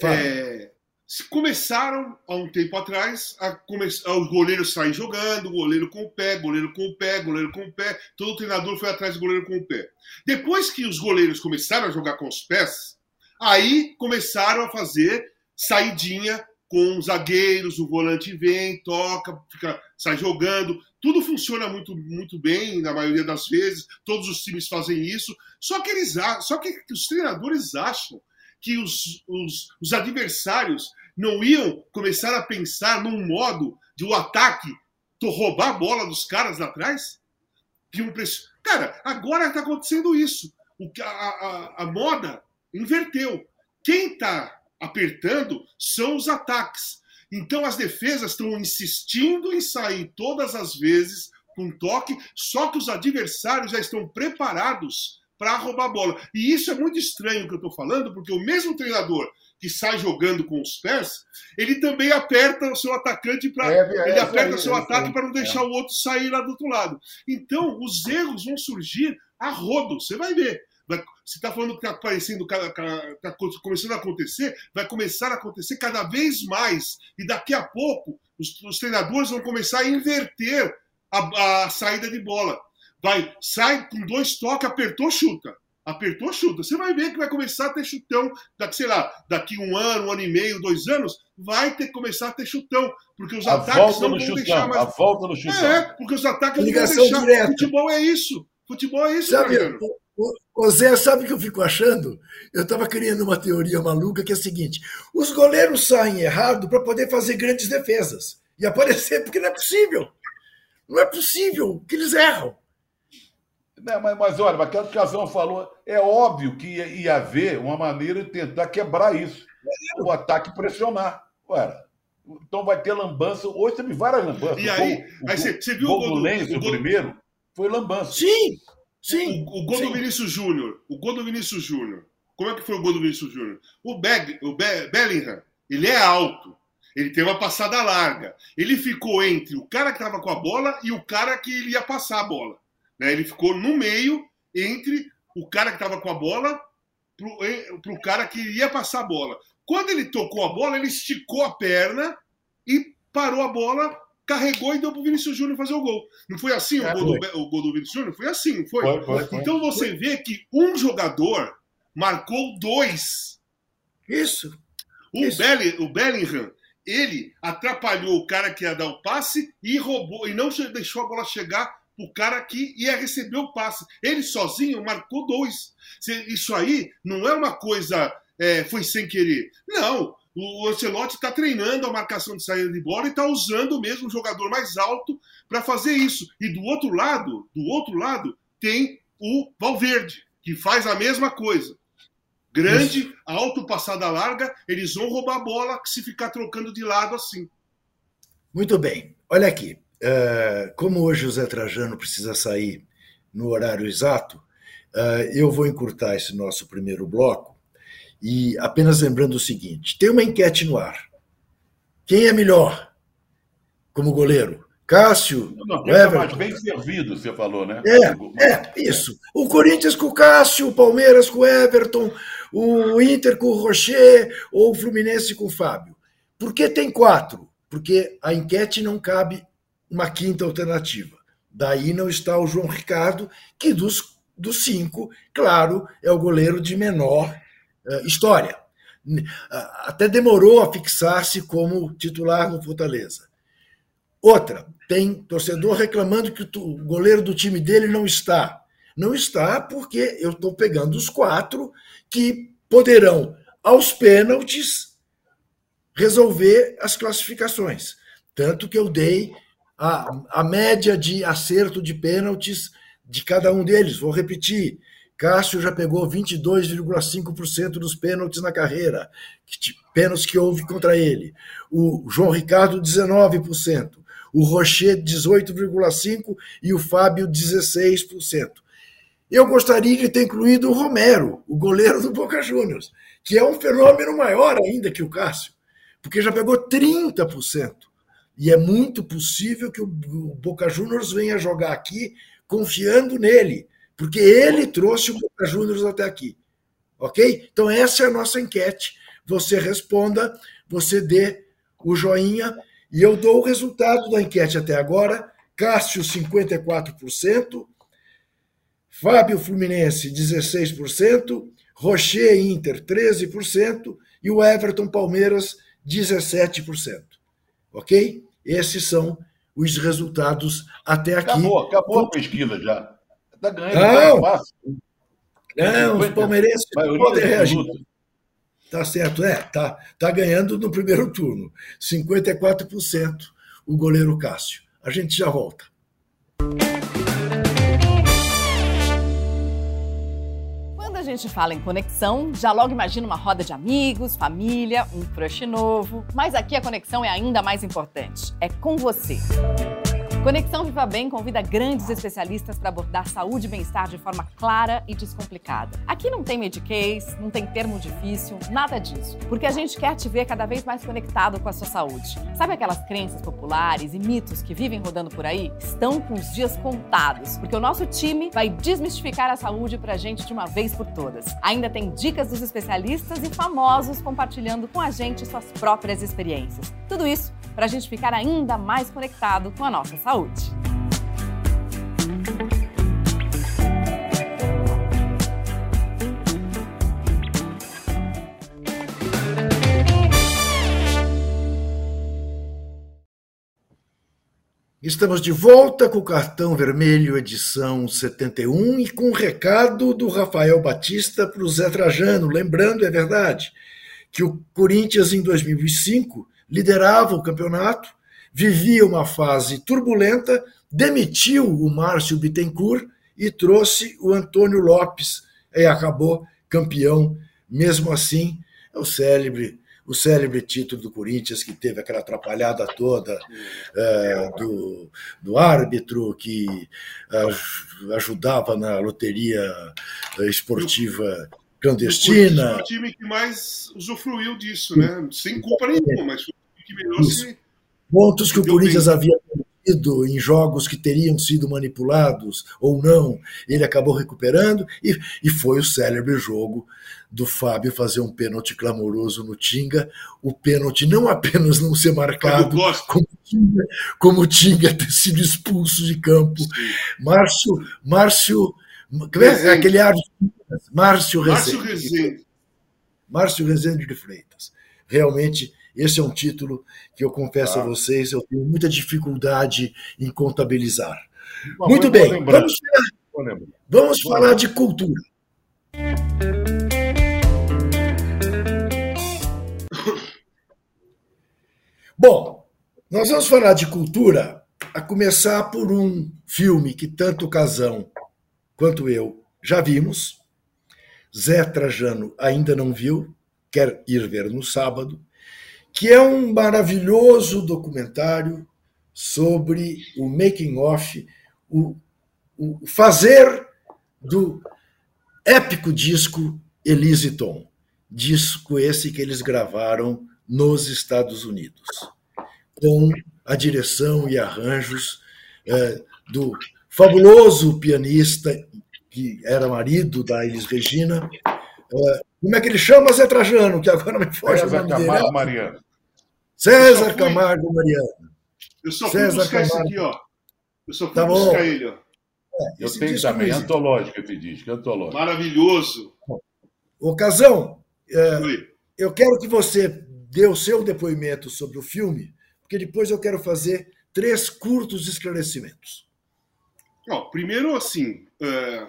É, começaram há um tempo atrás a começar, os goleiros saem jogando, goleiro com o pé, goleiro com o pé, goleiro com o pé. Todo treinador foi atrás do goleiro com o pé. Depois que os goleiros começaram a jogar com os pés, aí começaram a fazer saidinha com os zagueiros, o volante vem, toca, fica, sai jogando. Tudo funciona muito, muito bem na maioria das vezes. Todos os times fazem isso. Só que eles, só que os treinadores acham que os, os, os adversários não iam começar a pensar num modo de o ataque roubar a bola dos caras lá atrás? Um preço... Cara, agora está acontecendo isso. O, a, a, a moda inverteu. Quem está apertando são os ataques. Então as defesas estão insistindo em sair todas as vezes com toque, só que os adversários já estão preparados para roubar a bola. E isso é muito estranho que eu estou falando, porque o mesmo treinador que sai jogando com os pés, ele também aperta o seu atacante para é, é, ele aperta é, o seu ataque para não deixar o outro sair lá do outro lado. Então, os erros vão surgir a rodo, você vai ver. Vai, você está falando que está aparecendo, está começando a acontecer, vai começar a acontecer cada vez mais. E daqui a pouco, os, os treinadores vão começar a inverter a, a saída de bola. Vai, sai com dois toques, apertou, chuta. Apertou, chuta. Você vai ver que vai começar a ter chutão. Daqui, sei lá, daqui um ano, um ano e meio, dois anos, vai ter que começar a ter chutão. Porque os a ataques não vão chutão, deixar mais. A volta no chutão. É, porque os ataques não vão deixar. Direta. Futebol é isso. Futebol é isso, Sabe, o, Zé, sabe o que eu fico achando? Eu estava criando uma teoria maluca que é a seguinte: os goleiros saem errado para poder fazer grandes defesas e aparecer, porque não é possível. Não é possível que eles erram. Não, mas, mas olha, aquilo que o Casão falou, é óbvio que ia, ia haver uma maneira de tentar quebrar isso. O ataque pressionar. Ué, então vai ter lambança. Hoje teve várias lambanças. E aí, aí você, você viu o gol do Lenço, o, gol... primeiro? Foi lambança. Sim, sim. O, o gol sim. do Vinícius Júnior. O gol do Vinícius Júnior. Como é que foi o gol do Vinícius Júnior? O, Beg, o Be, Bellingham, ele é alto. Ele tem uma passada larga. Ele ficou entre o cara que estava com a bola e o cara que ele ia passar a bola. Né? Ele ficou no meio entre o cara que estava com a bola para o cara que ia passar a bola. Quando ele tocou a bola, ele esticou a perna e parou a bola, carregou e deu para o Vinícius Júnior fazer o gol. Não foi assim é, o, gol do, o, gol do, Vinícius Júnior? Foi assim, foi? Foi, foi, foi. Então você vê que um jogador marcou dois. Isso. O, Isso. Belling, o Bellingham, ele atrapalhou o cara que ia dar o passe e roubou e não deixou a bola chegar o cara que ia receber o passe. Ele sozinho marcou dois. Isso aí não é uma coisa, é, foi sem querer. Não. O Ancelotti está treinando a marcação de saída de bola e está usando mesmo o jogador mais alto para fazer isso. E do outro lado, do outro lado, tem o Valverde, que faz a mesma coisa. Grande, isso. alto, passada larga, eles vão roubar a bola se ficar trocando de lado assim. Muito bem. Olha aqui. É, como hoje o Zé Trajano precisa sair no horário exato, é, eu vou encurtar esse nosso primeiro bloco E apenas lembrando o seguinte: tem uma enquete no ar. Quem é melhor como goleiro? Cássio, Não, o quem tá Everton? mais bem servido, você falou, né? É, é, isso. O Corinthians com o Cássio, o Palmeiras com o Everton, o Inter com o Rocher ou o Fluminense com o Fábio. Por que tem quatro? Porque a enquete não cabe uma quinta alternativa. Daí não está o João Ricardo, que dos, dos cinco, claro, é o goleiro de menor eh, história. Até demorou a fixar-se como titular no Fortaleza. Outra, tem torcedor reclamando que o goleiro do time dele não está. Não está porque eu estou pegando os quatro que poderão, aos pênaltis, resolver as classificações. Tanto que eu dei a, a média de acerto de pênaltis de cada um deles. Vou repetir. Cássio já pegou 22,5% dos pênaltis na carreira, pênaltis que houve contra ele. O João Ricardo, 19%. O Rocher, 18,5% e o Fábio, 16%. Eu gostaria de ter incluído o Romero, o goleiro do Boca Juniors, que é um fenômeno maior ainda que o Cássio, porque já pegou 30%. E é muito possível que o Boca Juniors venha jogar aqui confiando nele, porque ele trouxe o Boca Juniors até aqui. Ok? Então, essa é a nossa enquete. Você responda, você dê o joinha, e eu dou o resultado da enquete até agora. Cássio, 54%. Fábio Fluminense, 16%. Rocher Inter, 13%. E o Everton Palmeiras, 17%. Ok? Esses são os resultados até aqui. Acabou, acabou a pesquisa já. Está ganhando Não. mais fácil. Não, os palmeirenses podem dos reagir. minutos. Tá certo, é, tá, tá ganhando no primeiro turno. 54% o goleiro Cássio. A gente já volta. Quando a gente fala em conexão, já logo imagina uma roda de amigos, família, um crush novo. Mas aqui a conexão é ainda mais importante. É com você. Conexão Viva Bem convida grandes especialistas para abordar saúde e bem-estar de forma clara e descomplicada. Aqui não tem mediquês, não tem termo difícil, nada disso. Porque a gente quer te ver cada vez mais conectado com a sua saúde. Sabe aquelas crenças populares e mitos que vivem rodando por aí? Estão com os dias contados, porque o nosso time vai desmistificar a saúde pra gente de uma vez por todas. Ainda tem dicas dos especialistas e famosos compartilhando com a gente suas próprias experiências. Tudo isso para a gente ficar ainda mais conectado com a nossa saúde. Estamos de volta com o cartão vermelho, edição 71, e com o recado do Rafael Batista para o Zé Trajano. Lembrando, é verdade, que o Corinthians, em 2005, liderava o campeonato, vivia uma fase turbulenta, demitiu o Márcio Bittencourt e trouxe o Antônio Lopes, e acabou campeão. Mesmo assim, é o célebre o célebre título do Corinthians, que teve aquela atrapalhada toda é, do, do árbitro que aj- ajudava na loteria eh, esportiva clandestina. foi o time que mais usufruiu disso, né? Sem culpa nenhuma, mas foi o time que melhor se. Pontos que o Corinthians bem. havia perdido em jogos que teriam sido manipulados ou não, ele acabou recuperando e, e foi o célebre jogo do Fábio fazer um pênalti clamoroso no Tinga. O pênalti não apenas não ser marcado, como o Tinga, como Tinga ter sido expulso de campo. Márcio, Márcio, como é? Rezende. aquele árbitro, Márcio Márcio Rezende. Rezende. Márcio Rezende de Freitas. Realmente, esse é um título que eu confesso Ah. a vocês, eu tenho muita dificuldade em contabilizar. Muito bem, vamos, falar- vamos falar de cultura. Bom, nós vamos falar de cultura a começar por um filme que tanto o Casão quanto eu já vimos. Zé Trajano ainda não viu, quer ir ver no sábado, que é um maravilhoso documentário sobre o making of, o, o fazer do épico disco Elise Tom, disco esse que eles gravaram nos Estados Unidos, com a direção e arranjos é, do fabuloso pianista que era marido da Elis Regina. É, como é que ele chama, Zé Trajano, que agora me foge César o nome dele? Camargo Mariano. César fui- Camargo Mariano. Eu só fui César buscar esse Camargo. aqui, ó. Eu só fui Tá bom. buscar ele, ó. Eu Esse tenho disco também, existe. antológico esse disco, antológico. Maravilhoso. Ocasão, é, eu quero que você dê o seu depoimento sobre o filme, porque depois eu quero fazer três curtos esclarecimentos. Primeiro, assim, é,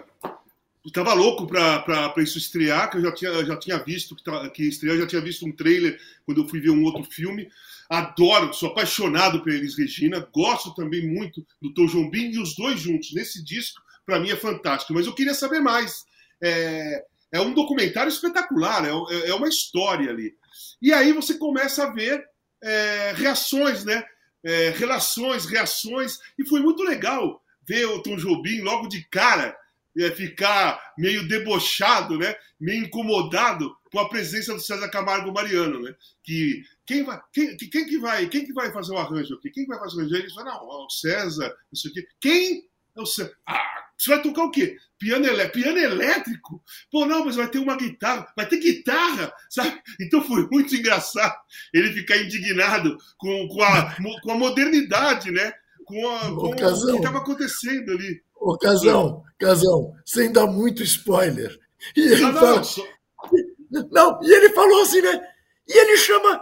eu tava louco pra isso estrear, que eu já tinha, já tinha visto que, que estreou, eu já tinha visto um trailer quando eu fui ver um outro filme. Adoro, sou apaixonado por Elis Regina, gosto também muito do Tom Jobim e os dois juntos nesse disco, pra mim é fantástico. Mas eu queria saber mais. É, é um documentário espetacular, é, é uma história ali. E aí você começa a ver é, reações, né? É, relações, reações, e foi muito legal ver o Tom Jobim logo de cara é, ficar meio debochado, né? meio incomodado com a presença do César Camargo Mariano, né? Que quem vai, quem, quem que vai, quem que vai fazer o arranjo aqui? Quem que vai fazer o arranjo? Eles falam, não, ó, o César, não sei o quê. Quem? É o César. Ah, você vai tocar o quê? Piano, elé piano elétrico? Pô, não, mas vai ter uma guitarra, vai ter guitarra, sabe? Então foi muito engraçado ele ficar indignado com, com, a, com a modernidade, né? Com, a, com o Casão. que estava acontecendo ali. Ô, Casão, Casão, sem dar muito spoiler. E ele, Ah, não, fala, só- não, e ele falou assim, né? E ele chama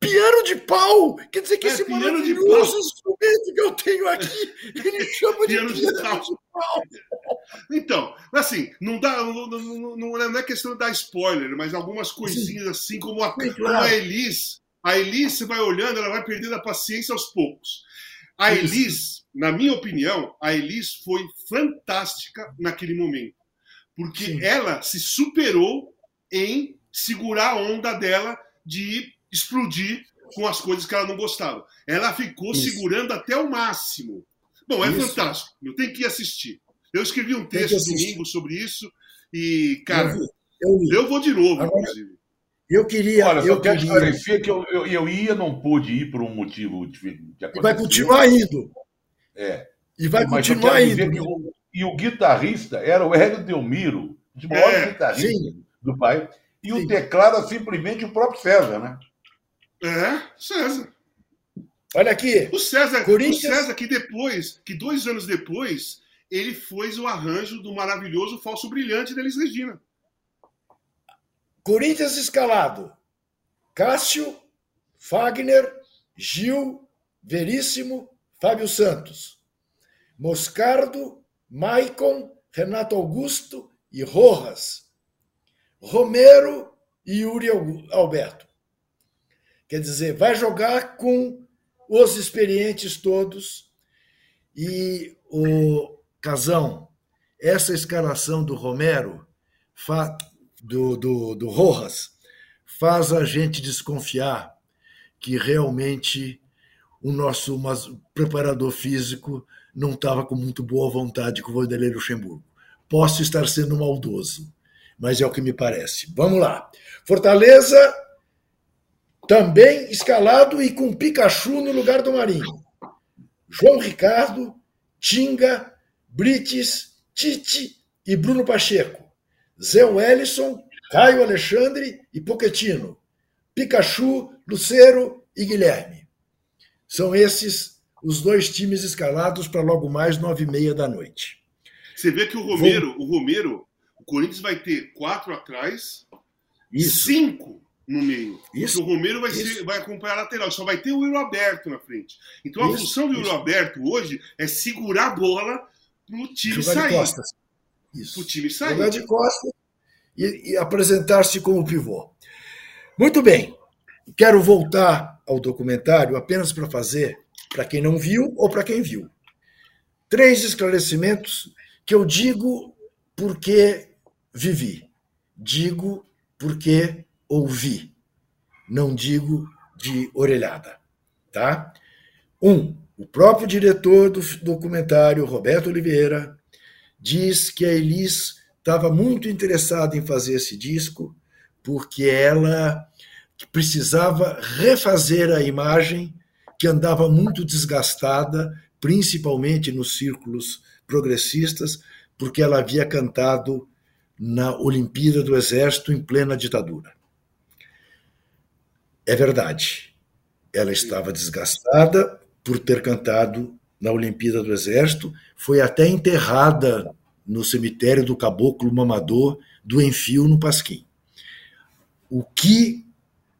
piano de pau. Quer dizer que É, esse piano de maravilhoso instrumento que eu tenho aqui, ele chama de Piano piano, de pau. de pau. Então, assim, não, dá, não, não- não- não é questão de dar spoiler, mas algumas coisinhas assim, como a, Sim, como claro. a Elis. A Elis, vai olhando, ela vai perdendo a paciência aos poucos. A. Elis, na minha opinião, a Elis foi fantástica naquele momento. Porque Sim. ela se superou em segurar a onda dela de explodir com as coisas que ela não gostava. Ela ficou Isso. segurando até o máximo. Bom, é Isso. fantástico. Eu tenho que ir assistir. Eu escrevi um texto domingo sobre isso e, cara, eu, vi, eu, vi. eu vou de novo, Agora- inclusive. Eu queria. Olha, só eu quero queria esclarecer que eu, eu, eu ia, não pude ir por um motivo de, de e vai continuar indo. É. E vai Mas continuar indo. dizer que o, e o guitarrista era o Hélio Delmiro, dos maiores É, guitarristas sim. do país. E Sim. o teclado simplesmente o próprio César, né? É, César. Olha aqui. O César, Corinthians- o César que depois, que dois anos depois, ele fez o arranjo do maravilhoso Falso Brilhante da Elis Regina. Corinthians escalado. Cássio, Fagner, Gil, Veríssimo, Fábio Santos. Moscardo, Maicon, Renato Augusto e Rojas. Romero e Yuri Alberto. Quer dizer, vai jogar com os experientes todos. E o Casão, essa escalação do Romero, do, do, do Rojas, faz a gente desconfiar que realmente o nosso preparador físico não estava com muito boa vontade com o Vanderlei Luxemburgo. Posso estar sendo maldoso, mas é o que me parece. Vamos lá. Fortaleza também escalado e com Pikachu no lugar do Marinho. João Ricardo, Tinga, Brites, Tite e Bruno Pacheco. Zé Wellison, Caio Alexandre e Poquetino. Pikachu, Lucero e Guilherme. São esses os dois times escalados para logo mais nove e meia da noite. Você vê que o Romero, o Romero, o Corinthians vai ter quatro atrás, Isso. cinco no meio. Isso. Porque o Romero vai, ser- vai acompanhar a lateral, só vai ter o Will aberto na frente. Então a Isso, função do isso. aberto hoje é segurar a bola pro time Jogar de sair. costas. Isso. Pro time sair. Jogar de costas e, e apresentar-se como pivô. Muito bem. Quero voltar ao documentário apenas para fazer, para quem não viu ou para quem viu, três esclarecimentos que eu digo porque vivi, digo porque ouvi, não digo de orelhada, tá? Um, o próprio diretor do documentário, Roberto Oliveira, diz que a Elis estava muito interessada em fazer esse disco porque ela precisava refazer a imagem que andava muito desgastada, principalmente nos círculos progressistas, porque ela havia cantado na Olimpíada do Exército em plena ditadura. É verdade. Ela estava desgastada por ter cantado na Olimpíada do Exército, foi até enterrada no cemitério do Caboclo Mamador do Enfio, no Pasquim. O que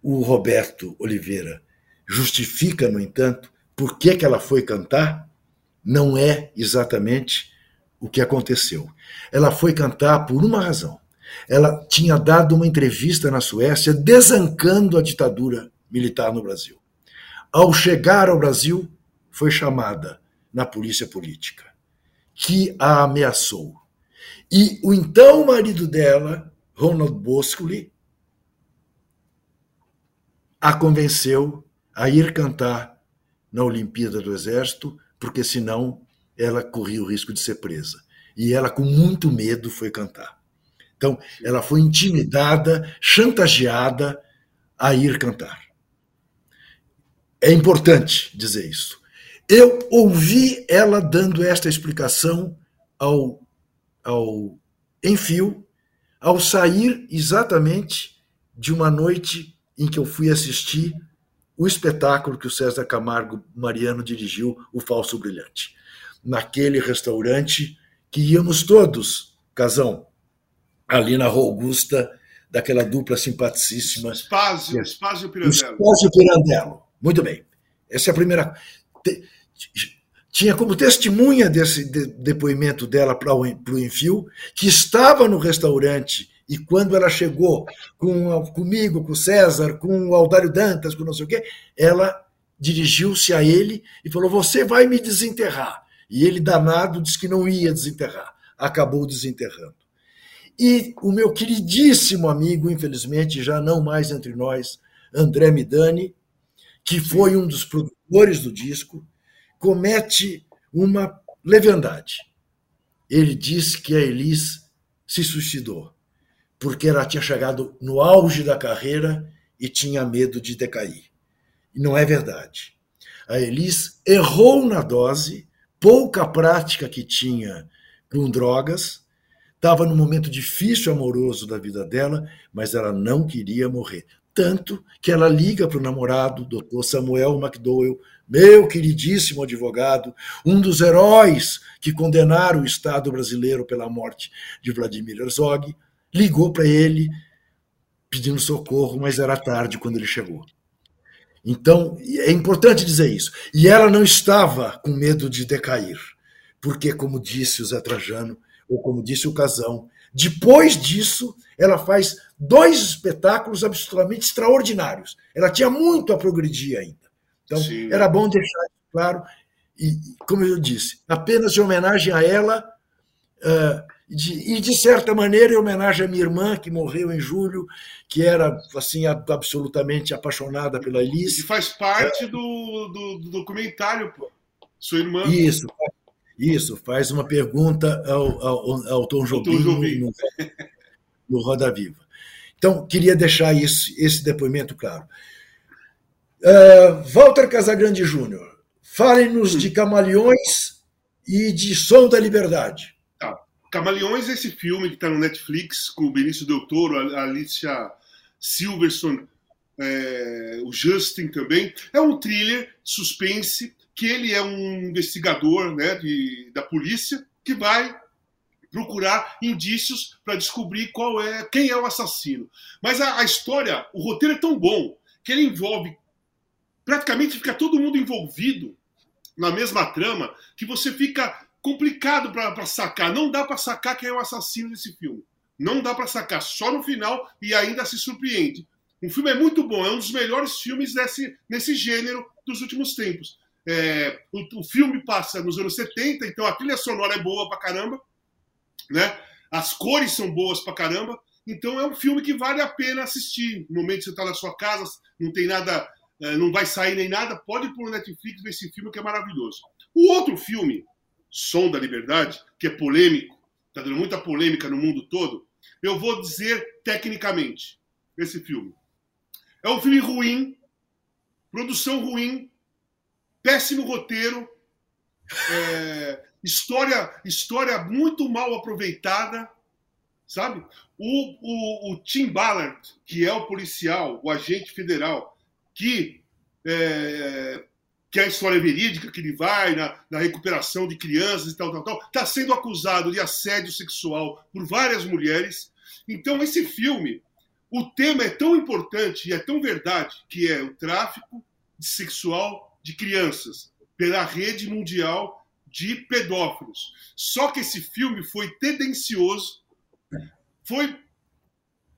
o Roberto Oliveira justifica, no entanto, por que, que ela foi cantar, não é exatamente o que aconteceu. Ela foi cantar por uma razão. Ela tinha dado uma entrevista na Suécia desancando a ditadura militar no Brasil. Ao chegar ao Brasil, foi chamada na polícia política, que a ameaçou. E o então marido dela, Ronald Boscoli, a convenceu a ir cantar na Olimpíada do Exército, porque senão ela corria o risco de ser presa. E ela, com muito medo, foi cantar. Então, ela foi intimidada, chantageada a ir cantar. É importante dizer isso. Eu ouvi ela dando esta explicação ao, ao Enfio, ao sair exatamente de uma noite em que eu fui assistir o espetáculo que o César Camargo Mariano dirigiu, O Falso Brilhante. Naquele restaurante que íamos todos, Casão, ali na Rua Augusta, daquela dupla simpaticíssima. Espásio, Espásio Pirandello. Espásio Pirandello. Muito bem. Essa é a primeira. Tinha como testemunha desse depoimento dela para o Enfio, que estava no restaurante e quando ela chegou com, comigo, com o César, com o Aldário Dantas, com não sei o quê, ela dirigiu-se a ele e falou: Você vai me desenterrar. E ele, danado, disse que não ia desenterrar. Acabou desenterrando. E o meu queridíssimo amigo, infelizmente já não mais entre nós, André Midani, que foi um dos produtores do disco, comete uma leviandade. Ele diz que a Elis se suicidou porque ela tinha chegado no auge da carreira e tinha medo de decair. E não é verdade. A Elis errou na dose, pouca prática que tinha com drogas, estava num momento difícil amoroso da vida dela, mas ela não queria morrer. Tanto que ela liga para o namorado, doutor Samuel McDowell, meu queridíssimo advogado, um dos heróis que condenaram o Estado brasileiro pela morte de Vladimir Herzog, ligou para ele pedindo socorro, mas era tarde quando ele chegou. Então, é importante dizer isso. E ela não estava com medo de decair, porque, como disse o Zé Trajano, ou como disse o Casão, depois disso, ela faz dois espetáculos absolutamente extraordinários. Ela tinha muito a progredir ainda. Então, Sim. era bom deixar claro. E, como eu disse, apenas de homenagem a ela, de, e, de certa maneira, em homenagem à minha irmã, que morreu em julho, que era assim absolutamente apaixonada pela Elise. E faz parte é. do, do, do, documentário, pô. Sua irmã. Isso, isso. Faz uma pergunta ao, ao, ao Tom Jobim, Jobim. No, no Roda Viva. Então, queria deixar isso, esse depoimento claro. Uh, Walter Casagrande Júnior, fale-nos hum. de Camaleões e de Som da Liberdade. Camaleões é esse filme que está no Netflix com o Benício Del Toro, a Alicia Silverson, é, o Justin também. É um thriller suspense que ele é um investigador né, de, da polícia que vai procurar indícios para descobrir qual é quem é o assassino. Mas a, a, história, o roteiro é tão bom que ele envolve praticamente fica todo mundo envolvido na mesma trama que você fica complicado para sacar. Não dá para sacar quem é o assassino desse filme. Não dá para sacar só no final e ainda se surpreende. O filme é muito bom, é um dos melhores filmes desse, nesse gênero dos últimos tempos. É, o, o, filme passa nos anos 70, então a trilha sonora é boa pra caramba, né? As cores são boas pra caramba. Então é um filme que vale a pena assistir. No momento que você está na sua casa, não tem nada, não vai sair nem nada, pode ir pro Netflix ver esse filme que é maravilhoso. O outro filme Som da Liberdade, que é polêmico, está dando muita polêmica no mundo todo, eu vou dizer tecnicamente. esse filme. É um filme ruim, produção ruim, péssimo roteiro, é, história, história muito mal aproveitada, sabe? O, o, o Tim Ballard, que é o policial, o agente federal, que é, que é a história verídica que ele vai na, na, recuperação de crianças e tal, tal, tal, está sendo acusado de assédio sexual por várias mulheres. Então, esse filme, o tema é tão importante e é tão verdade que é o tráfico sexual de crianças pela rede mundial de pedófilos. Só que esse filme foi tendencioso, foi.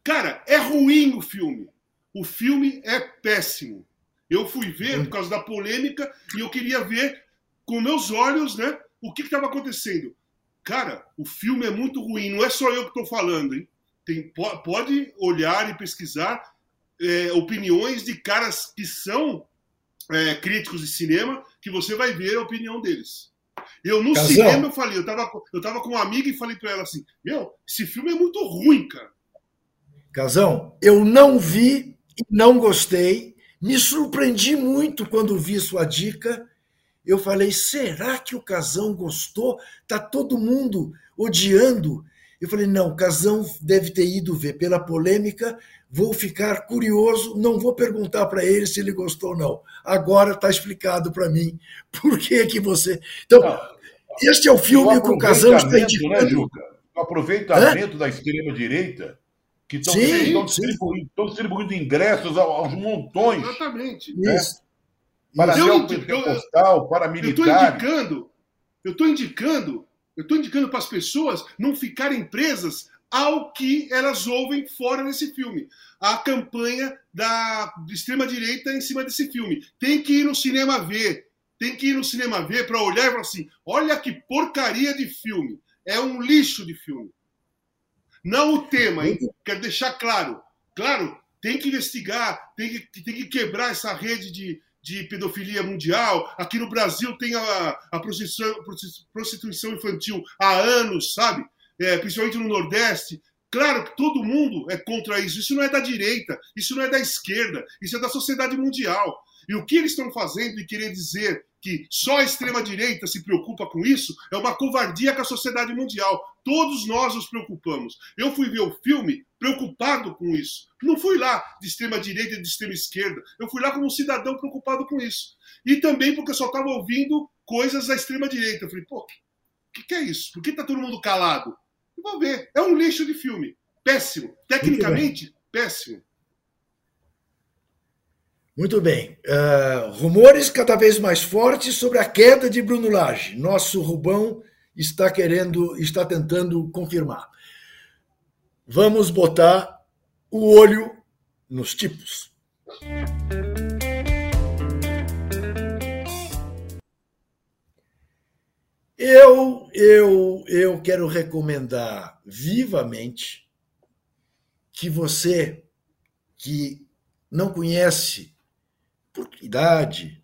Cara, é ruim o filme. O filme é péssimo. Eu fui ver por causa da polêmica e eu queria ver com meus olhos, né, o que estava acontecendo. Cara, o filme é muito ruim. Não é só eu que estou falando, hein? Tem, pode olhar e pesquisar é, opiniões de caras que são é, críticos de cinema, que você vai ver a opinião deles. Eu no Casão. cinema eu falei, eu tava, eu tava com uma amiga e falei para ela assim: Meu, esse filme é muito ruim, cara. Casão, eu não vi não gostei me surpreendi muito quando vi sua dica. Eu falei: será que o Casão gostou? Tá todo mundo odiando. Eu falei: não, o Casão deve ter ido ver pela polêmica. Vou ficar curioso, não vou perguntar para ele se ele gostou ou não. Agora está explicado para mim por que que você. Então, este é o filme que o Casão está indicando. Né, Juca? O aproveitamento Hã? da extrema direita que estão, distribuindo, distribuindo ingressos aos montões. Exatamente. Né? Isso. Para eu, pentecostal, para militares. Eu estou indicando, eu estou indicando para as pessoas não ficarem presas ao que elas ouvem fora desse filme. A campanha da extrema-direita em cima desse filme. Tem que ir no cinema ver. Tem que ir no cinema ver para olhar e falar assim: olha que porcaria de filme. É um lixo de filme. Não o tema, hein? Quero deixar claro. Claro, tem que investigar, tem que, tem que quebrar essa rede de, de pedofilia mundial. Aqui no Brasil tem a, a prostituição, prostituição infantil há anos, sabe? É, principalmente no Nordeste. Claro que todo mundo é contra isso. Isso não é da direita, isso não é da esquerda, isso é da sociedade mundial. E o que eles estão fazendo e querer dizer que só a extrema-direita se preocupa com isso é uma covardia com a sociedade mundial. Todos nós nos preocupamos. Eu fui ver o filme preocupado com isso. Não fui lá de extrema-direita e de extrema-esquerda. Eu fui lá como um cidadão preocupado com isso. E também porque eu só estava ouvindo coisas da extrema-direita. Eu falei, pô, o que, que, é isso? Por que está todo mundo calado? Eu vou ver. É um lixo de filme. Péssimo. Tecnicamente, péssimo. Muito bem. Uh, rumores cada vez mais fortes sobre a queda de Bruno Lage. Nosso Rubão está querendo, está tentando confirmar. Vamos botar o olho nos tipos. Eu, eu, eu quero recomendar vivamente que você que não conhece idade,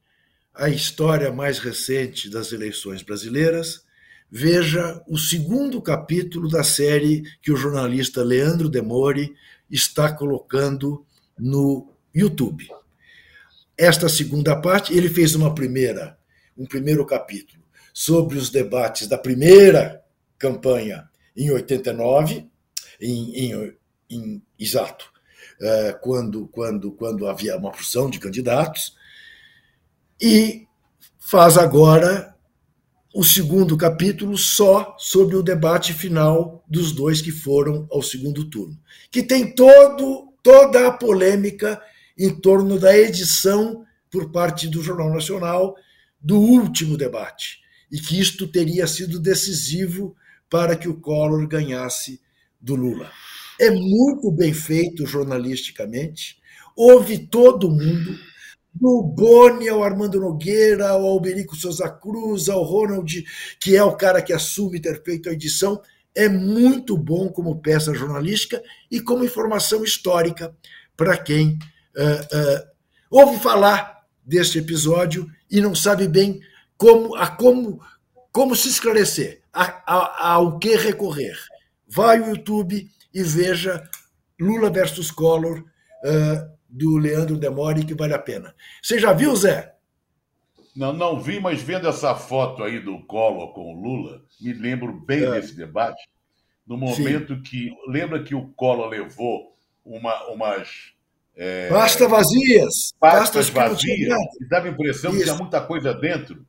a história mais recente das eleições brasileiras, veja o segundo capítulo da série que o jornalista Leandro Demore está colocando no YouTube. Esta segunda parte, ele fez uma primeira, um primeiro capítulo sobre os debates da primeira campanha em 89, em, em, em exato, quando, quando, quando havia uma porção de candidatos, e faz agora o segundo capítulo só sobre o debate final dos dois que foram ao segundo turno, que tem todo, toda a polêmica em torno da edição por parte do Jornal Nacional do último debate, e que isto teria sido decisivo para que o Collor ganhasse do Lula. É muito bem feito jornalisticamente. Houve todo mundo, do Boni ao Armando Nogueira, ao Alberico Souza Cruz, ao Ronald, que é o cara que assume ter feito a edição. É muito bom como peça jornalística e como informação histórica para quem uh, uh, ouve falar deste episódio e não sabe bem como, a como, como se esclarecer, a, a, ao que recorrer. Vai ao YouTube, e veja Lula versus Collor, uh, do Leandro Demore que vale a pena. Você já viu, Zé? Não, não vi, mas vendo essa foto aí do Collor com o Lula, me lembro bem é. desse debate, no momento Sim. que. Lembra que o Collor levou uma, umas. É, Pasta vazias. Pastas, vazias. E dava a impressão Isso. que tinha muita coisa dentro.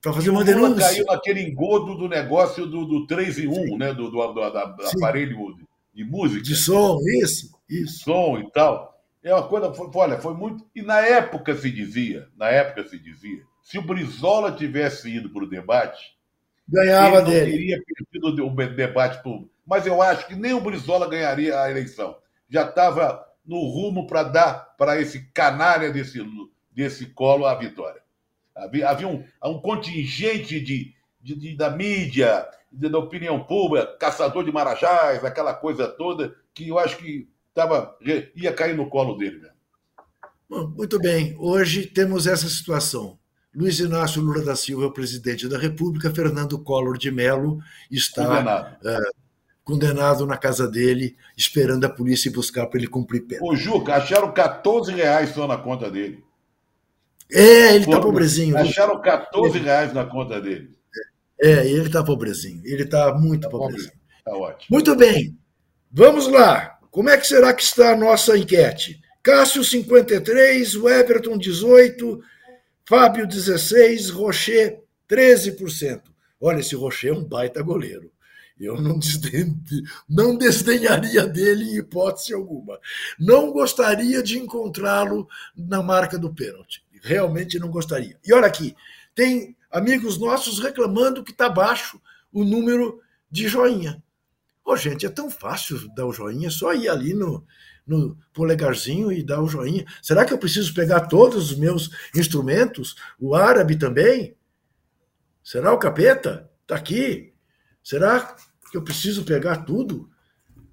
Para fazer uma denúncia. caiu naquele engodo do negócio do, do 3 em 1, né? Do, do, do, do aparelho de música. De som, isso. isso. Som e tal. É uma coisa, foi, olha, foi muito. E na época se dizia, na época se dizia, se o Brizola tivesse ido para o debate, ganhava ele não dele. teria perdido o debate público. Mas eu acho que nem o Brizola ganharia a eleição. Já estava no rumo para dar para esse canalha desse, desse colo a vitória. Havia, havia um, um contingente de, de, de, da mídia, de, da opinião pública, caçador de marajás, aquela coisa toda, que eu acho que tava, ia cair no colo dele. Bom, muito bem, hoje temos essa situação. Luiz Inácio Lula da Silva é o presidente da República, Fernando Collor de Mello está condenado, uh, condenado na casa dele, esperando a polícia buscar para ele cumprir pena. Ô, Juca, acharam 14 reais só na conta dele. É, ele está pobrezinho. Acharam 14 reais na conta dele. É, ele está pobrezinho. Ele está muito tá pobrezinho. Está ótimo. Muito bem. Vamos lá. Como é que será que está a nossa enquete? Cássio, 53, o Everton, 18, Fábio, 16, Rocher, 13%. Olha, esse Rocher é um baita goleiro. Eu não, desden... não desdenharia dele em hipótese alguma. Não gostaria de encontrá-lo na marca do pênalti. Realmente não gostaria. E olha aqui, tem amigos nossos reclamando que está baixo o número de joinha. Ô, oh, gente, é tão fácil dar o joinha, é só ir ali no, no polegarzinho e dar o joinha. Será que eu preciso pegar todos os meus instrumentos? O árabe também? Será o capeta? Está aqui. Será que eu preciso pegar tudo?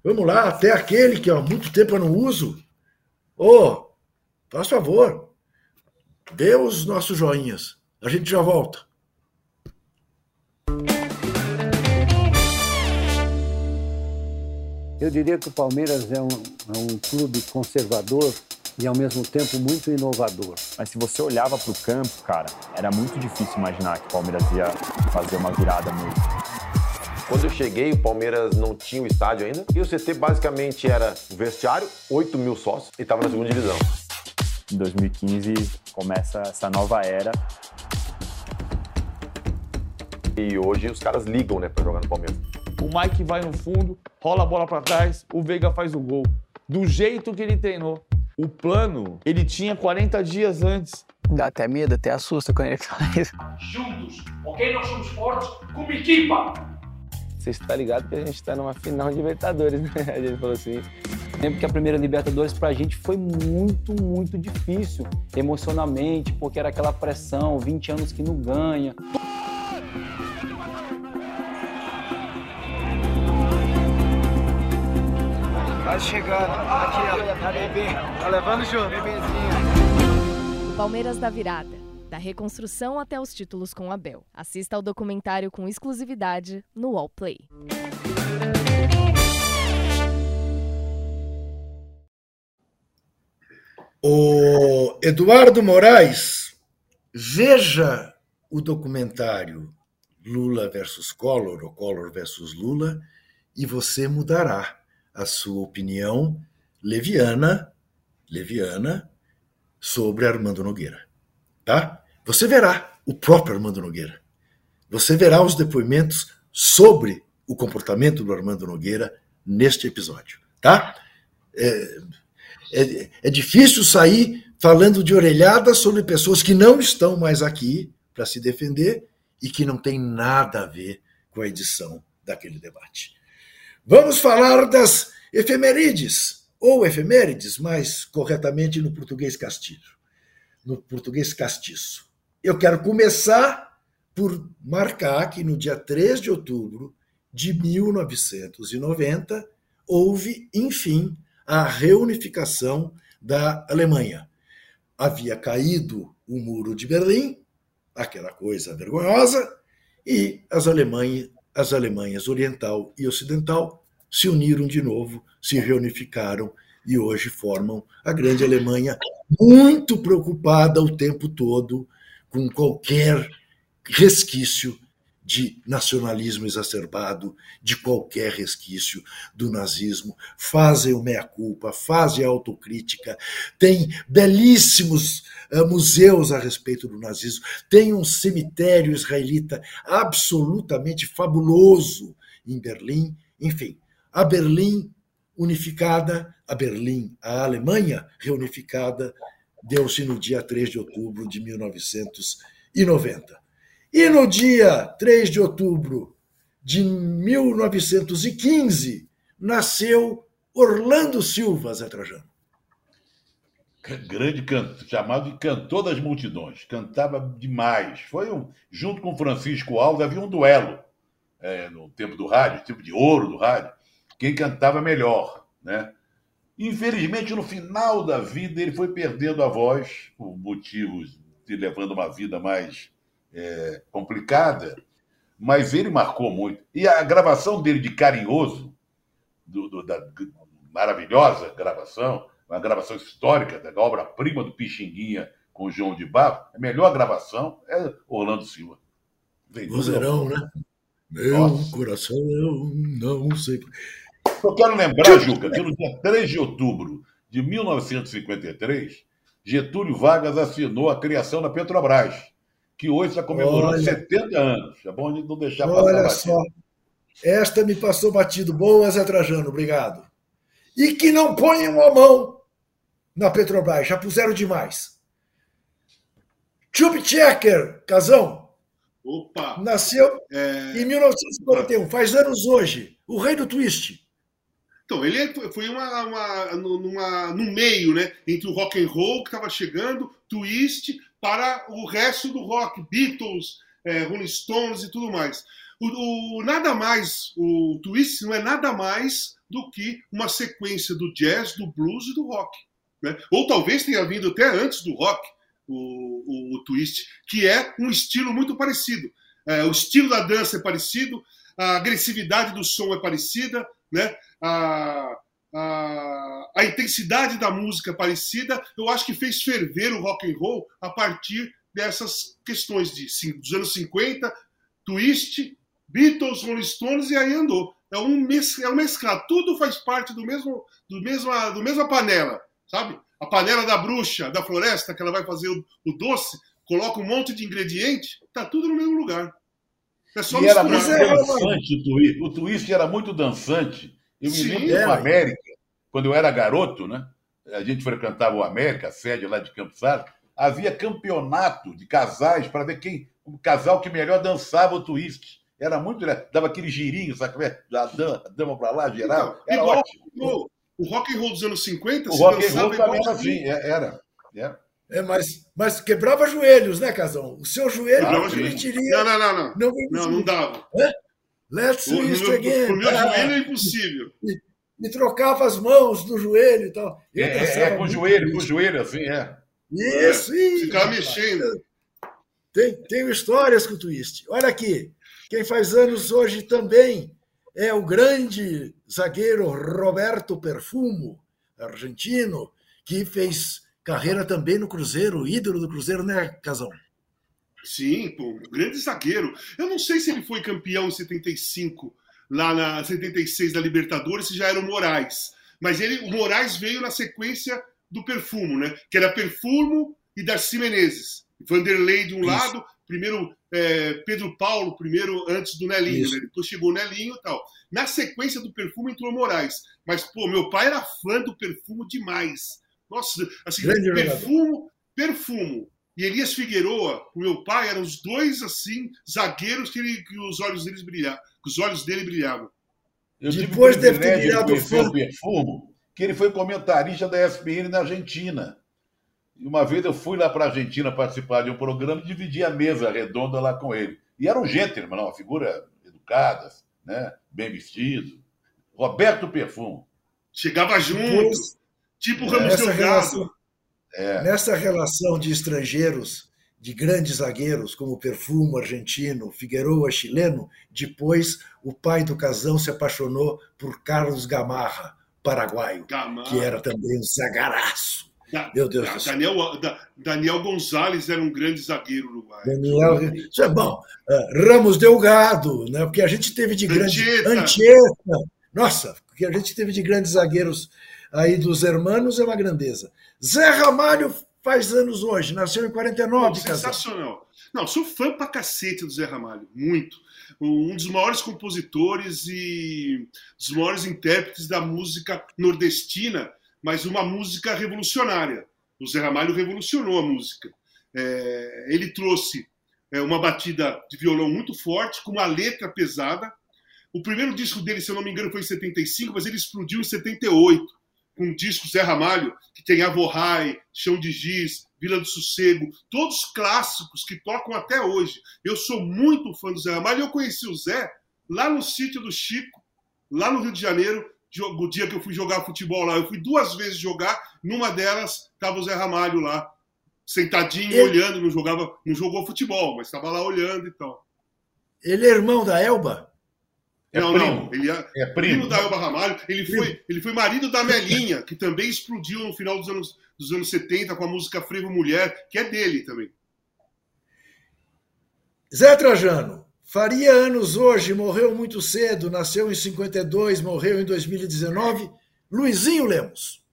Vamos lá, até aquele que há muito tempo eu não uso. Ô, oh, faz favor, dê os nossos joinhas. A gente já volta. Eu diria que o Palmeiras é um, é um clube conservador e ao mesmo tempo muito inovador. Mas se você olhava para o campo, cara, era muito difícil imaginar que o Palmeiras ia fazer uma virada mesmo. Quando eu cheguei, o Palmeiras não tinha o estádio ainda. E o CT basicamente era o vestiário, 8 mil sócios, e estava na segunda divisão. Em 2015 começa essa nova era. E hoje os caras ligam, né, para jogar no Palmeiras o Mike vai no fundo, rola a bola para trás, o Veiga faz o gol. Do jeito que ele treinou. O plano, ele tinha 40 dias antes. Dá até medo, até assusta quando ele fala isso. Juntos, ok? Nós somos fortes como equipa. Você está ligado que a gente está numa final de Libertadores, né? A gente falou assim. Lembro que a primeira Libertadores pra gente foi muito, muito difícil, emocionalmente, porque era aquela pressão, 20 anos que não ganha. Quase chegando. Aqui, ó. Tá bebê. Tá levando junto. Bebezinho. Palmeiras da Virada. Da reconstrução até os títulos com Abel. Assista ao documentário com exclusividade no Wallplay. O Eduardo Moraes, veja o documentário Lula versus Collor, ou Collor versus Lula, e você mudará a sua opinião leviana, leviana sobre Armando Nogueira, tá? Você verá o próprio Armando Nogueira. Você verá os depoimentos sobre o comportamento do Armando Nogueira neste episódio, tá? É, é, é difícil sair falando de orelhada sobre pessoas que não estão mais aqui para se defender e que não tem nada a ver com a edição daquele debate. Vamos falar das efemerides, ou efemérides, mais corretamente no português castiço. No português castiço. Eu quero começar por marcar que no dia 3 de outubro de 1990 houve, enfim, a reunificação da Alemanha. Havia caído o muro de Berlim, aquela coisa vergonhosa, e as Alemanhas, as Alemanhas Oriental e Ocidental se uniram de novo, se reunificaram e hoje formam a grande Alemanha, muito preocupada o tempo todo com qualquer resquício de nacionalismo exacerbado, de qualquer resquício do nazismo, fazem o meia-culpa, fazem a autocrítica, tem belíssimos uh, museus a respeito do nazismo, tem um cemitério israelita absolutamente fabuloso em Berlim, enfim, a Berlim unificada, a Berlim, a Alemanha reunificada, deu-se no dia 3 de outubro de 1990. E no dia 3 de outubro de 1915, nasceu Orlando Silva, Zé Trajano. Grande canto, chamado de cantor das multidões. Cantava demais. Foi um, junto com Francisco Alves, havia um duelo é, no tempo do rádio, tempo de ouro do rádio. Quem cantava melhor, né? Infelizmente, no final da vida, ele foi perdendo a voz por motivos de levando uma vida mais é, complicada, mas ele marcou muito. E a gravação dele de Carinhoso, do, do, da maravilhosa gravação, uma gravação histórica da obra-prima do Pixinguinha com o João de Barro, a melhor gravação é Orlando Silva. Vozeirão, né? Meu Nossa. coração, eu não sei. Eu quero lembrar, Juca, que no dia 3 de outubro de 1953, Getúlio Vargas assinou a criação da Petrobras que hoje está comemorando olha, 70 anos. É bom a gente não deixar passar Olha só. Esta me passou batido. Boa, Zé Trajano, obrigado. E que não ponham a mão na Petrobras, já puseram demais. Chup Checker, Casão. Opa! Nasceu é... em 1941, faz anos hoje. O rei do twist. Então, ele é, foi uma, uma, numa, no meio, né? Entre o rock and roll que estava chegando, twist, para o resto do rock, Beatles, é, Rolling Stones e tudo mais. O, o, nada mais, o twist não é nada mais do que uma sequência do jazz, do blues e do rock. Né? Ou talvez tenha vindo até antes do rock, o, o, o twist, que é um estilo muito parecido. É, o estilo da dança é parecido, a agressividade do som é parecida, né? A, a, a intensidade da música parecida, eu acho que fez ferver o rock and roll a partir dessas questões de, dos anos 50, twist, Beatles, Rolling Stones e aí andou. É um, mes, é um mesclado, tudo faz parte do mesmo, do mesma, do mesma panela, sabe? A panela da bruxa, da floresta, que ela vai fazer o, o doce, coloca um monte de ingrediente, tá tudo no mesmo lugar. É só e era muito dançante o twist. O twist era muito dançante. Eu me lembro do América, quando eu era garoto, né? A gente frequentava o América, a sede lá de Campos Salles. Havia campeonato de casais para ver quem, o casal que melhor dançava o twist. Era muito. Dava aquele girinho, sabe? É? Da dama para lá, geral. Então, era ótimo. O, o rock and roll dos anos 50, o rock and roll também era assim, é, era. era. É, mas, mas quebrava joelhos, né, Casão? O seu joelho não permitiria. Não, não, não. Não, não, não, não dava. É? Let's it again. O meu joelho é impossível. E, e, trocava as mãos do joelho e tal. É, é, é, com o joelho, com o joelho, assim, é. Isso, é, isso. Ficava mexendo. Tem, tenho histórias com o twist. Olha aqui, quem faz anos hoje também é o grande zagueiro Roberto Perfumo, argentino, que fez carreira também no Cruzeiro, ídolo do Cruzeiro, né, Casão? Sim, pô, um grande zagueiro. Eu não sei se ele foi campeão em 75, lá na 76 da Libertadores, se já era o Moraes. Mas ele, o Moraes veio na sequência do Perfumo, né? Que era Perfumo e Darcy Menezes. Vanderlei de um Isso. lado, primeiro é, Pedro Paulo, primeiro antes do Nelinho, né? Depois chegou o Nelinho e tal. Na sequência do Perfumo entrou o Moraes. Mas, pô, meu pai era fã do Perfumo demais. Nossa, assim, Grande Perfumo, Perfumo e Elias Figueroa, o meu pai, eram os dois assim zagueiros que, ele, que os olhos deles brilhavam, que os olhos dele brilhavam. Eu Depois deve ter virado fã. o Perfumo, que ele foi comentarista da ESPN na Argentina. E uma vez eu fui lá para a Argentina participar de um programa e dividi a mesa redonda lá com ele. E era um gentleman, uma figura educada, né? bem vestido. Roberto Perfumo. Chegava junto, Depois, tipo Ramos Delgado. Relação, é. Nessa relação de estrangeiros, de grandes zagueiros, como Perfumo argentino, Figueroa chileno, depois o pai do casão se apaixonou por Carlos Gamarra, paraguaio, Gamarra. que era também um zagaraço. Da- Meu Deus da- do céu. Daniel, da- Daniel Gonzalez era um grande zagueiro uruguaio. Daniel, isso é bom. Ah, Ramos Delgado, né? Porque a gente teve de grandes. Anchieta. Nossa, o que a gente teve de grandes zagueiros aí dos hermanos é uma grandeza. Zé Ramalho faz anos hoje, nasceu em 49, Pô, sensacional. Não, sou fã pra cacete do Zé Ramalho, muito. Um dos maiores compositores e dos maiores intérpretes da música nordestina, mas uma música revolucionária. O Zé Ramalho revolucionou a música. É, ele trouxe é, uma batida de violão muito forte, com uma letra pesada. O primeiro disco dele, se eu não me engano, foi em 75, mas ele explodiu em 78 com um disco Zé Ramalho, que tem Avorrai, Chão de Giz, Vila do Sossego, todos clássicos que tocam até hoje. Eu sou muito fã do Zé Ramalho eu conheci o Zé lá no sítio do Chico, lá no Rio de Janeiro, o dia que eu fui jogar futebol lá. Eu fui duas vezes jogar, numa delas estava o Zé Ramalho lá, sentadinho, Ele- olhando, não jogava, não jogou futebol, mas estava lá olhando e tal. Ele é irmão da Elba? É não, primo. não, ele é, É primo primo. da Elba Ramalho. Ele foi, ele foi marido da Melinha, que também explodiu no final dos anos, dos anos 70 com a música Frevo Mulher, que é dele também. Zé Trajano, faria anos hoje, morreu muito cedo, nasceu em 52, morreu em 2019. Luizinho Lemos.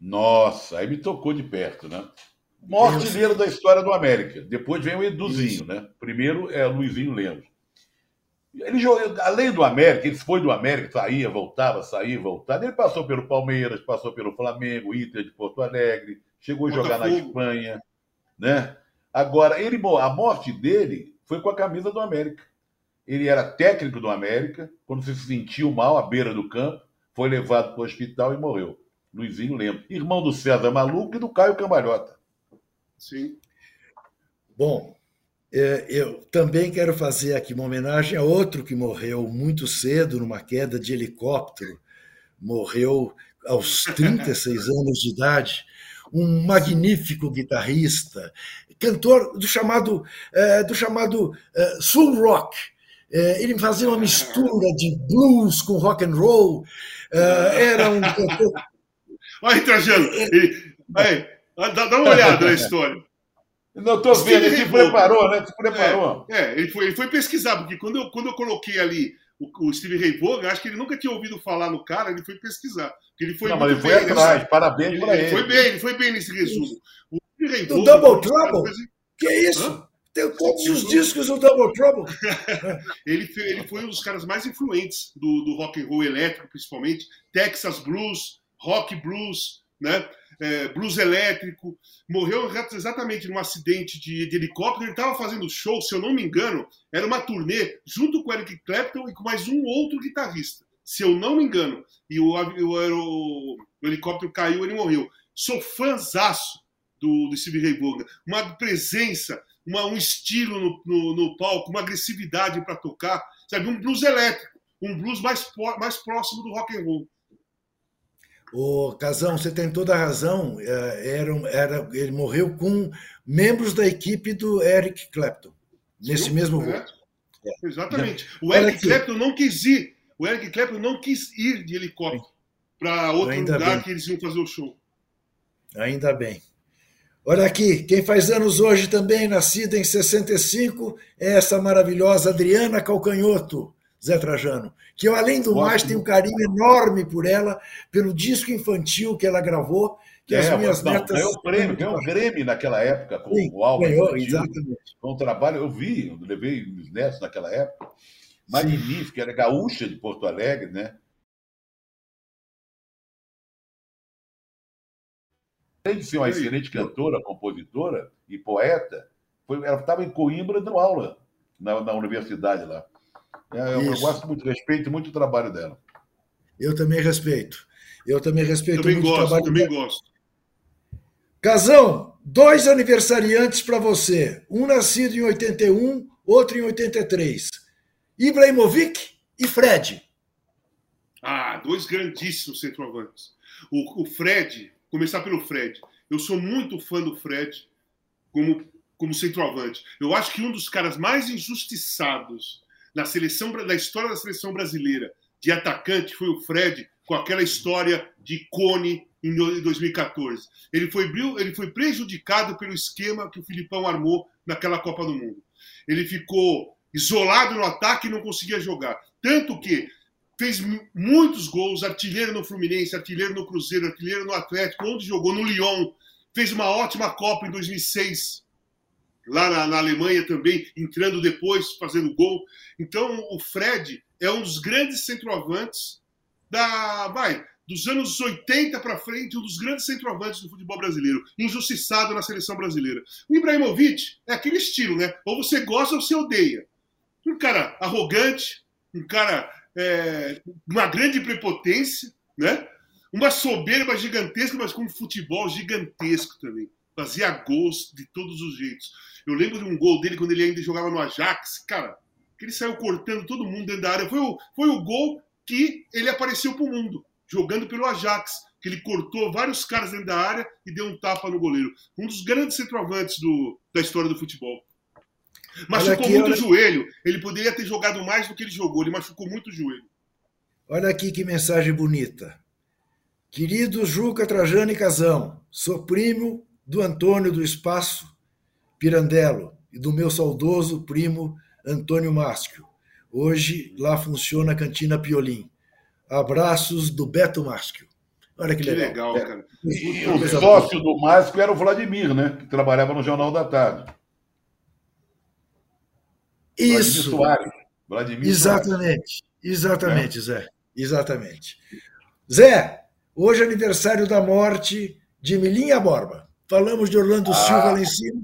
Nossa, aí me tocou de perto, né? Artilheiro da história do América. Depois vem o Eduzinho, né? Primeiro é Luizinho Lemos. Ele jogou, além do América, ele foi do América, saía, voltava, saía, voltava. Ele passou pelo Palmeiras, passou pelo Flamengo, Inter de Porto Alegre, chegou a jogar na. Espanha, né? Agora, ele, a morte dele foi com a camisa do América. Ele era técnico do América, quando se sentiu mal à beira do campo, foi levado para o hospital e morreu. Luizinho Lemos, irmão do César Maluco e do Caio Cambalhota. Sim. Bom, eu também quero fazer aqui uma homenagem a outro que morreu muito cedo numa queda de helicóptero. Morreu aos 36 anos de idade. Um magnífico guitarrista, cantor do chamado, é, do chamado é, soul rock. É, ele fazia uma mistura de blues com rock and roll. É, era um cantor Olha, Trajano, dá, dá uma olhada na história. Não estou vendo, ele Ray preparou, né? Se preparou. É, é, ele, foi, ele foi pesquisar, porque quando eu, quando eu coloquei ali o, o Steve Ray Vaughan, acho que ele nunca tinha ouvido falar no cara, ele foi pesquisar. Porque ele foi Não, mas ele foi bem atrás, parabéns ele, pra ele foi bem, ele foi bem nesse resumo. O Steve Ray Double foi Trouble. Que é isso? Hã? Tem todos os discos do Double Trouble. ele, fe- ele foi um dos caras mais influentes do, do rock and roll elétrico, principalmente. Texas Blues, Rock Blues, né? É, blues elétrico. Morreu exa- exatamente num acidente de, de helicóptero. Ele estava fazendo show, se eu não me engano, era uma turnê junto com o Eric Clapton e com mais um outro guitarrista, se eu não me engano. E o, o, aero- o helicóptero caiu, ele morreu. Sou fãzaço do, do Steve Ray Vaughan. Uma presença, uma- um estilo no, no, no palco, uma agressividade para tocar, sabe? Um blues elétrico, um blues mais, mais próximo do rock and roll. O Casão, você tem toda a razão. é, Era, era, ele morreu com membros da equipe do Eric Clapton, nesse Viu? mesmo É. voo. Exatamente. O Olha Eric aqui. Clapton não quis ir. O Eric Clapton não quis ir de helicóptero para outro Ainda lugar bem. que eles iam fazer o show. Ainda bem. Olha aqui, quem faz anos hoje também, nascida em 65, é essa maravilhosa Adriana Calcanhoto, Zé Trajano, que eu, além do Gosto mais, tenho um carinho enorme por ela, pelo disco infantil que ela gravou, que as É, minhas não, netas... ganhou o prêmio, ganhou o Grêmio naquela época com Sim, o álbum. ganhou, infantil. exatamente. Foi um trabalho, eu vi, eu levei os netos naquela época. Magnífica, era gaúcha de Porto Alegre, né? Além de ser uma excelente cantora, compositora e poeta, foi- ela estava em Coimbra dando aula na, na universidade lá. É, eu, eu gosto muito, respeito muito o trabalho dela. Eu também respeito. Eu também respeito Também muito o gosto, trabalho também dela. gosto. Casão, dois aniversariantes para você. Um nascido em 81, outro em 83. Ibrahimovic e Fred. Ah, dois grandíssimos centroavantes. O, o Fred, começar pelo Fred. Eu sou muito fã do Fred como, como centroavante. Eu acho que um dos caras mais injustiçados na seleção na história da seleção brasileira de atacante foi o Fred com aquela história de Cone em 2014. Ele foi, ele foi prejudicado pelo esquema que o Filipão armou naquela Copa do Mundo. Ele ficou isolado no ataque e não conseguia jogar. Tanto que fez muitos gols, artilheiro no Fluminense, artilheiro no Cruzeiro, artilheiro no Atlético, onde jogou no Lyon, fez uma ótima Copa em 2006, lá na, na, Alemanha também, entrando depois, fazendo gol. Então, o Fred é um dos grandes centroavantes da, vai, dos anos 80 para frente, um dos grandes centroavantes do futebol brasileiro, injustiçado na seleção brasileira. O Ibrahimovic é aquele estilo, né? Ou você gosta ou você odeia. Um cara arrogante, um cara é, uma grande prepotência, né? Uma soberba gigantesca, mas com um futebol gigantesco também. Fazia gols de todos os jeitos. Eu lembro de um gol dele quando ele ainda jogava no Ajax, cara, que ele saiu cortando todo mundo dentro da área. Foi o, foi o gol que ele apareceu para o mundo jogando pelo Ajax, que ele cortou vários caras dentro da área e deu um tapa no goleiro. Um dos grandes centroavantes do, da história do futebol. Machucou aqui, muito o joelho. Ele poderia ter jogado mais do que ele jogou. Ele machucou muito o joelho. Olha aqui que mensagem bonita. Querido Juca Trajano e Casão, sou primo do Antônio do Espaço Pirandello e do meu saudoso primo Antônio Máschio. Hoje lá funciona a Cantina Piolim. Abraços do Beto Márcio. Olha que, que legal. legal é. cara. E, o sócio do Márcio era o Vladimir, né? Que trabalhava no Jornal da Tarde. Isso. Vladimir Vladimir Exatamente. Soares. Exatamente, é. Zé. Exatamente. Zé, hoje é aniversário da morte de Milinha Borba. Falamos de Orlando ah. Silva lá em cima.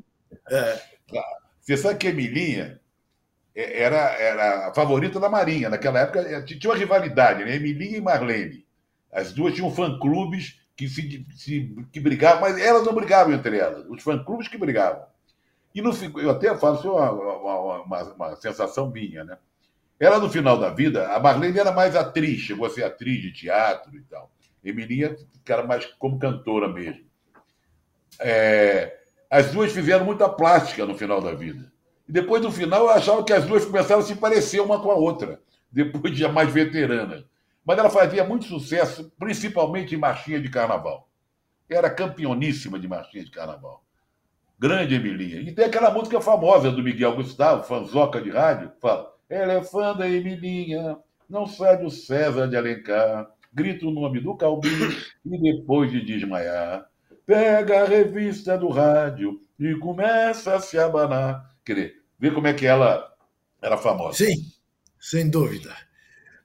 É. Você sabe que Emilinha é, era, era a favorita da Marinha. Naquela época é, tinha uma rivalidade, né? Emilinha e Marlene. As duas tinham fã-clubes que, se, se, que brigavam, mas elas não brigavam entre elas, os fã-clubes que brigavam. E no, eu até falo, isso é uma, uma, uma, uma, sensação minha, né? Ela, no final da vida, a Marlene era mais atriz, chegou a ser atriz de teatro e tal. Emilinha era mais como cantora mesmo. É, as duas fizeram muita plástica no final da vida. E depois, no final, eu achava que as duas começaram a se parecer uma com a outra, depois de já mais veteranas. Mas ela fazia muito sucesso, principalmente em marchinha de carnaval. Era campeoníssima de marchinha de carnaval. Grande Emilinha. E tem aquela música famosa do Miguel Gustavo, fanzoca de rádio, fala: Ela é fã da Emilinha, não sai do César de Alencar, grita o nome do Calbinho e depois de desmaiar, pega a revista do rádio e começa a se abanar querer ver como é que ela era famosa. Sim, sem dúvida.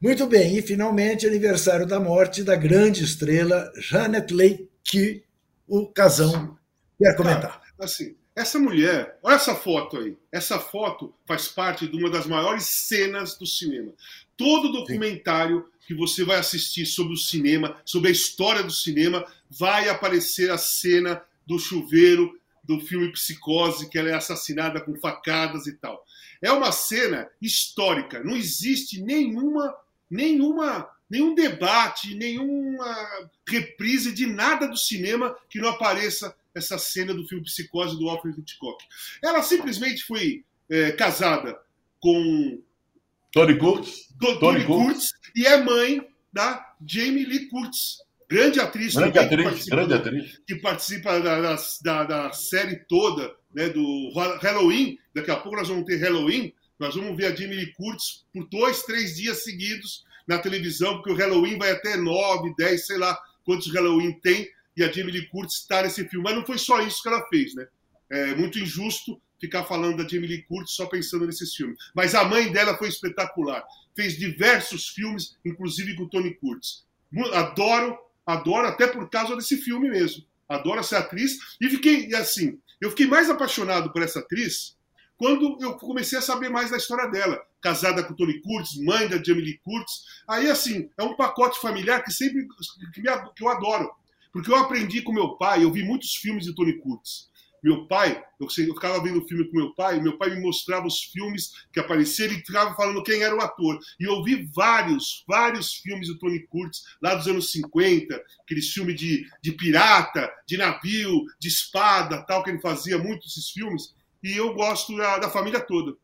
Muito bem, e finalmente aniversário da morte da grande estrela Janet Leigh, que o Casão quer comentar. Cara, assim, essa mulher, olha essa foto aí. Essa foto faz parte de uma das maiores cenas do cinema. Todo documentário Sim. Que você vai assistir sobre o cinema, sobre a história do cinema, vai aparecer a cena do chuveiro do filme Psicose, que ela é assassinada com facadas e tal. É uma cena histórica, não existe nenhuma, nenhuma, nenhum debate, nenhuma reprise de nada do cinema que não apareça essa cena do filme Psicose do Alfred Hitchcock. Ela simplesmente foi é, casada com Tony Curtis, Tony, Tony Curtis, e é mãe da Jamie Lee Curtis, grande atriz, grande atriz, que grande atriz. que participa da, da, da, série toda né, do Halloween. Daqui a pouco nós vamos ter Halloween. Nós vamos ver a Jamie Lee Curtis por dois, três dias seguidos na televisão, porque o Halloween vai até nove, dez, sei lá quantos Halloween tem, e a Jamie Lee Curtis está nesse filme. Mas não foi só isso que ela fez, né? É muito injusto ficar falando da Jamie Lee Curtis só pensando nesses filmes. Mas a mãe dela foi espetacular. Fez diversos filmes, inclusive com o Tony Curtis. Adoro Adoro até por causa desse filme mesmo. Adoro essa atriz. E fiquei, assim, eu fiquei mais apaixonado por essa atriz quando eu comecei a saber mais da história dela. Casada com Tony Curtis, mãe da Jamie Lee Curtis. Aí, assim, é um pacote familiar que sempre que, me, que eu adoro. Porque eu aprendi com meu pai, eu vi muitos filmes de Tony Curtis. Meu pai, eu, eu ficava vendo filme com meu pai, meu pai me mostrava os filmes que apareciam e ficava falando quem era o ator. E eu vi vários, vários filmes do Tony Curtis, lá dos anos 50, aqueles filmes de, de pirata, de navio, de espada, tal, que ele fazia muito esses filmes. E eu gosto da, da família toda.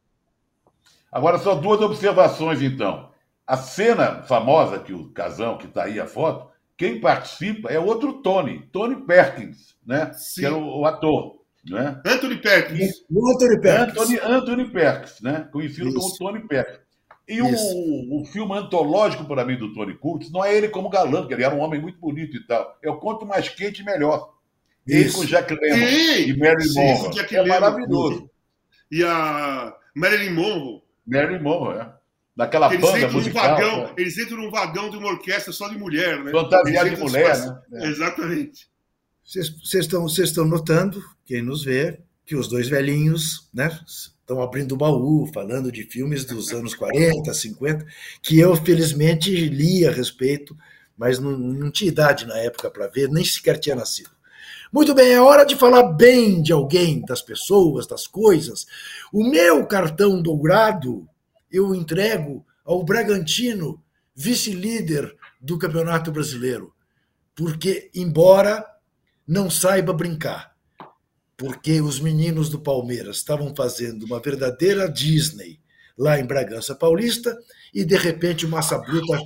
Agora, só duas observações, então. A cena famosa que o casão, que está aí a foto, quem participa é outro Tony, Tony Perkins, né? Sim. Que era o, o ator, né? Anthony Perkins. Anthony Perkins. Anthony, Anthony Perkins, né? Conhecido como Isso. Tony Perkins. E o, o filme antológico para mim do Tony Curtis não é ele como galã, porque ele era um homem muito bonito e tal. É o Quanto Mais Quente, Melhor. Ele Isso. com Jack Lemmon Sim, e Mary sim, Monroe. É maravilhoso. E a Marilyn Monroe. Mary Monroe, é. Daquela Eles banda entram, num musical. vagão, né? eles entram num vagão de uma orquestra só de mulher, né? Fantasiado Eles de mulher, né? espaço- Exatamente. Vocês estão, estão notando, quem nos vê, que os dois velhinhos né, estão abrindo o baú, falando de filmes dos anos 40, 50, que eu, felizmente, li a respeito, mas não, não tinha idade na época para ver, nem sequer tinha nascido. Muito bem, é hora de falar bem de alguém, das pessoas, das coisas. O meu cartão dourado eu entrego ao Bragantino, vice-líder do Campeonato Brasileiro. Porque, embora não saiba brincar, porque os meninos do Palmeiras estavam fazendo uma verdadeira Disney lá em Bragança Paulista e, de repente, o Massa Bruta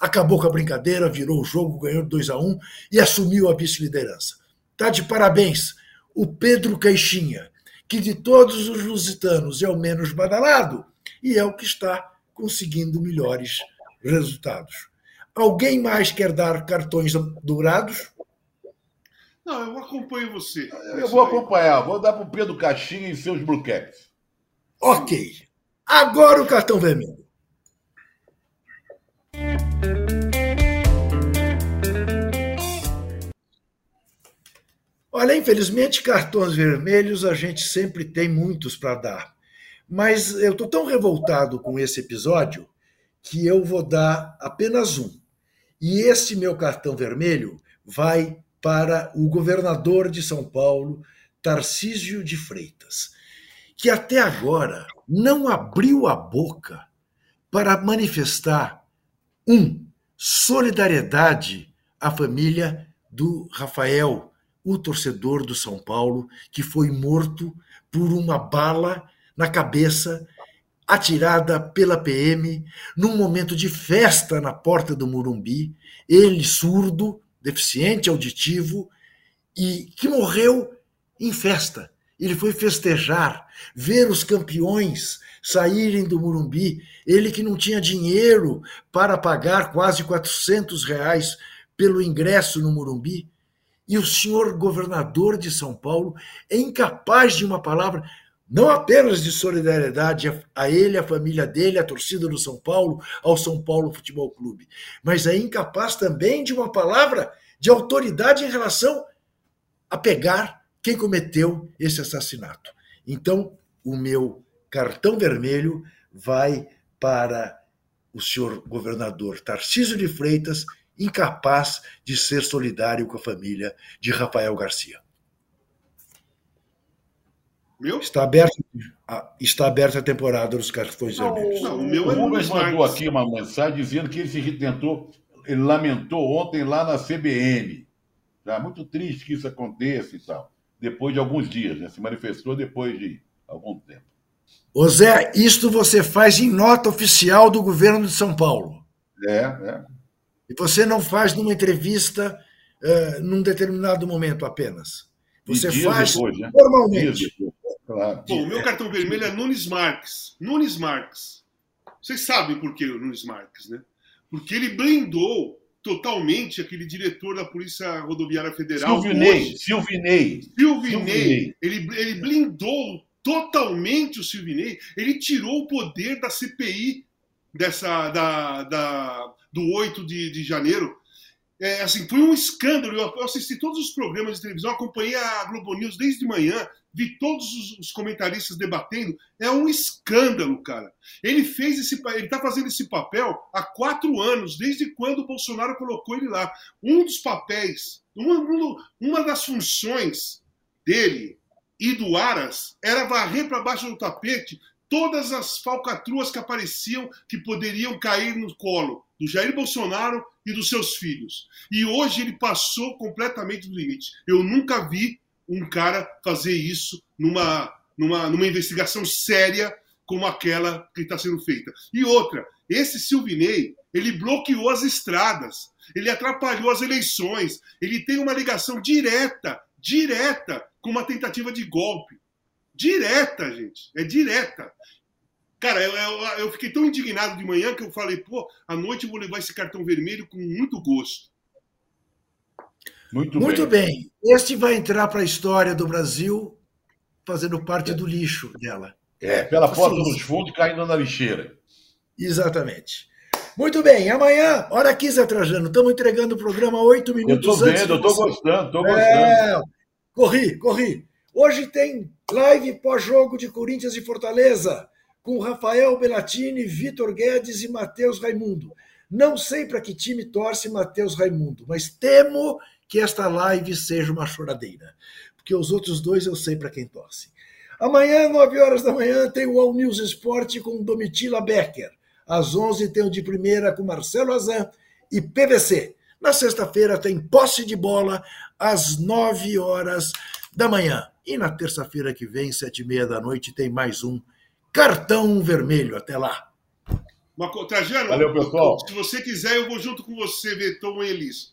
acabou com a brincadeira, virou o jogo, ganhou 2 a 1 e assumiu a vice-liderança. Tá de parabéns o Pedro Caixinha, que de todos os lusitanos é o menos badalado e é o que está conseguindo melhores resultados. Alguém mais quer dar cartões dourados? Não, eu acompanho você. Eu vou acompanhar, vou dar para o Pedro Caixinha e seus Blue Caps. Ok. Agora o cartão vermelho. Olha, infelizmente, cartões vermelhos a gente sempre tem muitos para dar. Mas eu estou tão revoltado com esse episódio que eu vou dar apenas um. E esse meu cartão vermelho vai para o governador de São Paulo, Tarcísio de Freitas, que até agora não abriu a boca para manifestar, um, solidariedade à família do Rafael, o torcedor do São Paulo, que foi morto por uma bala na cabeça atirada pela PM num momento de festa na porta do Murumbi, ele surdo, deficiente auditivo e que morreu em festa. Ele foi festejar, ver os campeões saírem do Murumbi, ele que não tinha dinheiro para pagar quase 400 reais pelo ingresso no Murumbi, e o senhor governador de São Paulo é incapaz de uma palavra, não apenas de solidariedade a ele, a família dele, a torcida do São Paulo, ao São Paulo Futebol Clube, mas é incapaz também de uma palavra de autoridade em relação a pegar quem cometeu esse assassinato. Então, o meu cartão vermelho vai para o senhor governador Tarcísio de Freitas, incapaz de ser solidário com a família de Rafael Garcia. Meu? Está aberta, está aberta a temporada dos cartões Não, vermelhos. Não, o meu é o Rubens Nunes mandou aqui uma mensagem dizendo que ele se tentou, ele lamentou ontem lá na CBN. Tá muito triste que isso aconteça e tal. Depois de alguns dias, né? Se manifestou depois de algum tempo. Ô Zé, isto você faz em nota oficial do governo de São Paulo. É, é. E você não faz numa entrevista eh, num determinado momento apenas. Você dias faz depois, né? normalmente. Claro. Bom, o meu cartão vermelho é Nunes Marques. Nunes Marques. Vocês sabem por que o Nunes Marques, né? Porque ele blindou totalmente aquele diretor da Polícia Rodoviária Federal. Silvinei, hoje. Silvinei. Silvinei. Ele, ele blindou totalmente o Silvinei. Ele tirou o poder da CPI dessa, da, da, do 8 de, de janeiro. É, assim, foi um escândalo. Eu eu assisti todos os programas de televisão, acompanhei a Globo News desde manhã, vi todos os, comentaristas debatendo. É um escândalo, cara. Ele fez esse, ele está fazendo esse papel há quatro anos, desde quando o Bolsonaro colocou ele lá. Um dos papéis, uma, um- uma das funções dele e do Aras era varrer para baixo do tapete todas as falcatruas que apareciam que poderiam cair no colo do Jair Bolsonaro e dos seus filhos. E hoje ele passou completamente do limite. Eu nunca vi um cara fazer isso numa, numa, numa investigação séria como aquela que está sendo feita. E outra, esse Silvinei, ele bloqueou as estradas, ele atrapalhou as eleições, ele tem uma ligação direta, direta, com uma tentativa de golpe. Direta, gente, é direta. Cara, eu, eu, eu, fiquei tão indignado de manhã que eu falei, pô, à noite eu vou levar esse cartão vermelho com muito gosto. Muito, muito bem. bem. Este vai entrar para a história do Brasil fazendo parte é. do lixo dela. É, pela assim, porta dos fundos caindo na lixeira. Exatamente. Muito bem, amanhã, hora aqui, Zé Trajano, estamos entregando o programa oito minutos eu tô antes. Vendo, eu estou gostando, estou gostando. É, corri, corri. Hoje tem live pós-jogo de Corinthians e Fortaleza, com Rafael Belatini, Vitor Guedes e Matheus Raimundo. Não sei para que time torce Matheus Raimundo, mas temo que esta live seja uma choradeira, porque os outros dois eu sei para quem torce. Amanhã, 9 horas da manhã, tem o All News Esporte com Domitila Becker. Às 11 tem o de primeira com Marcelo Azan e PVC. Na sexta-feira tem posse de bola às 9 horas da manhã. E na terça-feira que vem, sete e meia da noite, tem mais um cartão vermelho. Até lá. Trajano, Valeu, pessoal. Se você quiser, eu vou junto com você ver Tom Elis.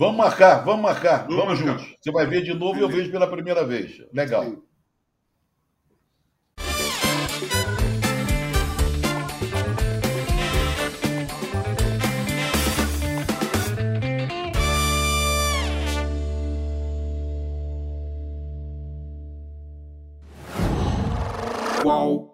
Vamos marcar, vamos marcar, vamos, vamos marcar. juntos. Você vai ver de novo e eu vejo pela primeira vez. Legal. Sim. Qual?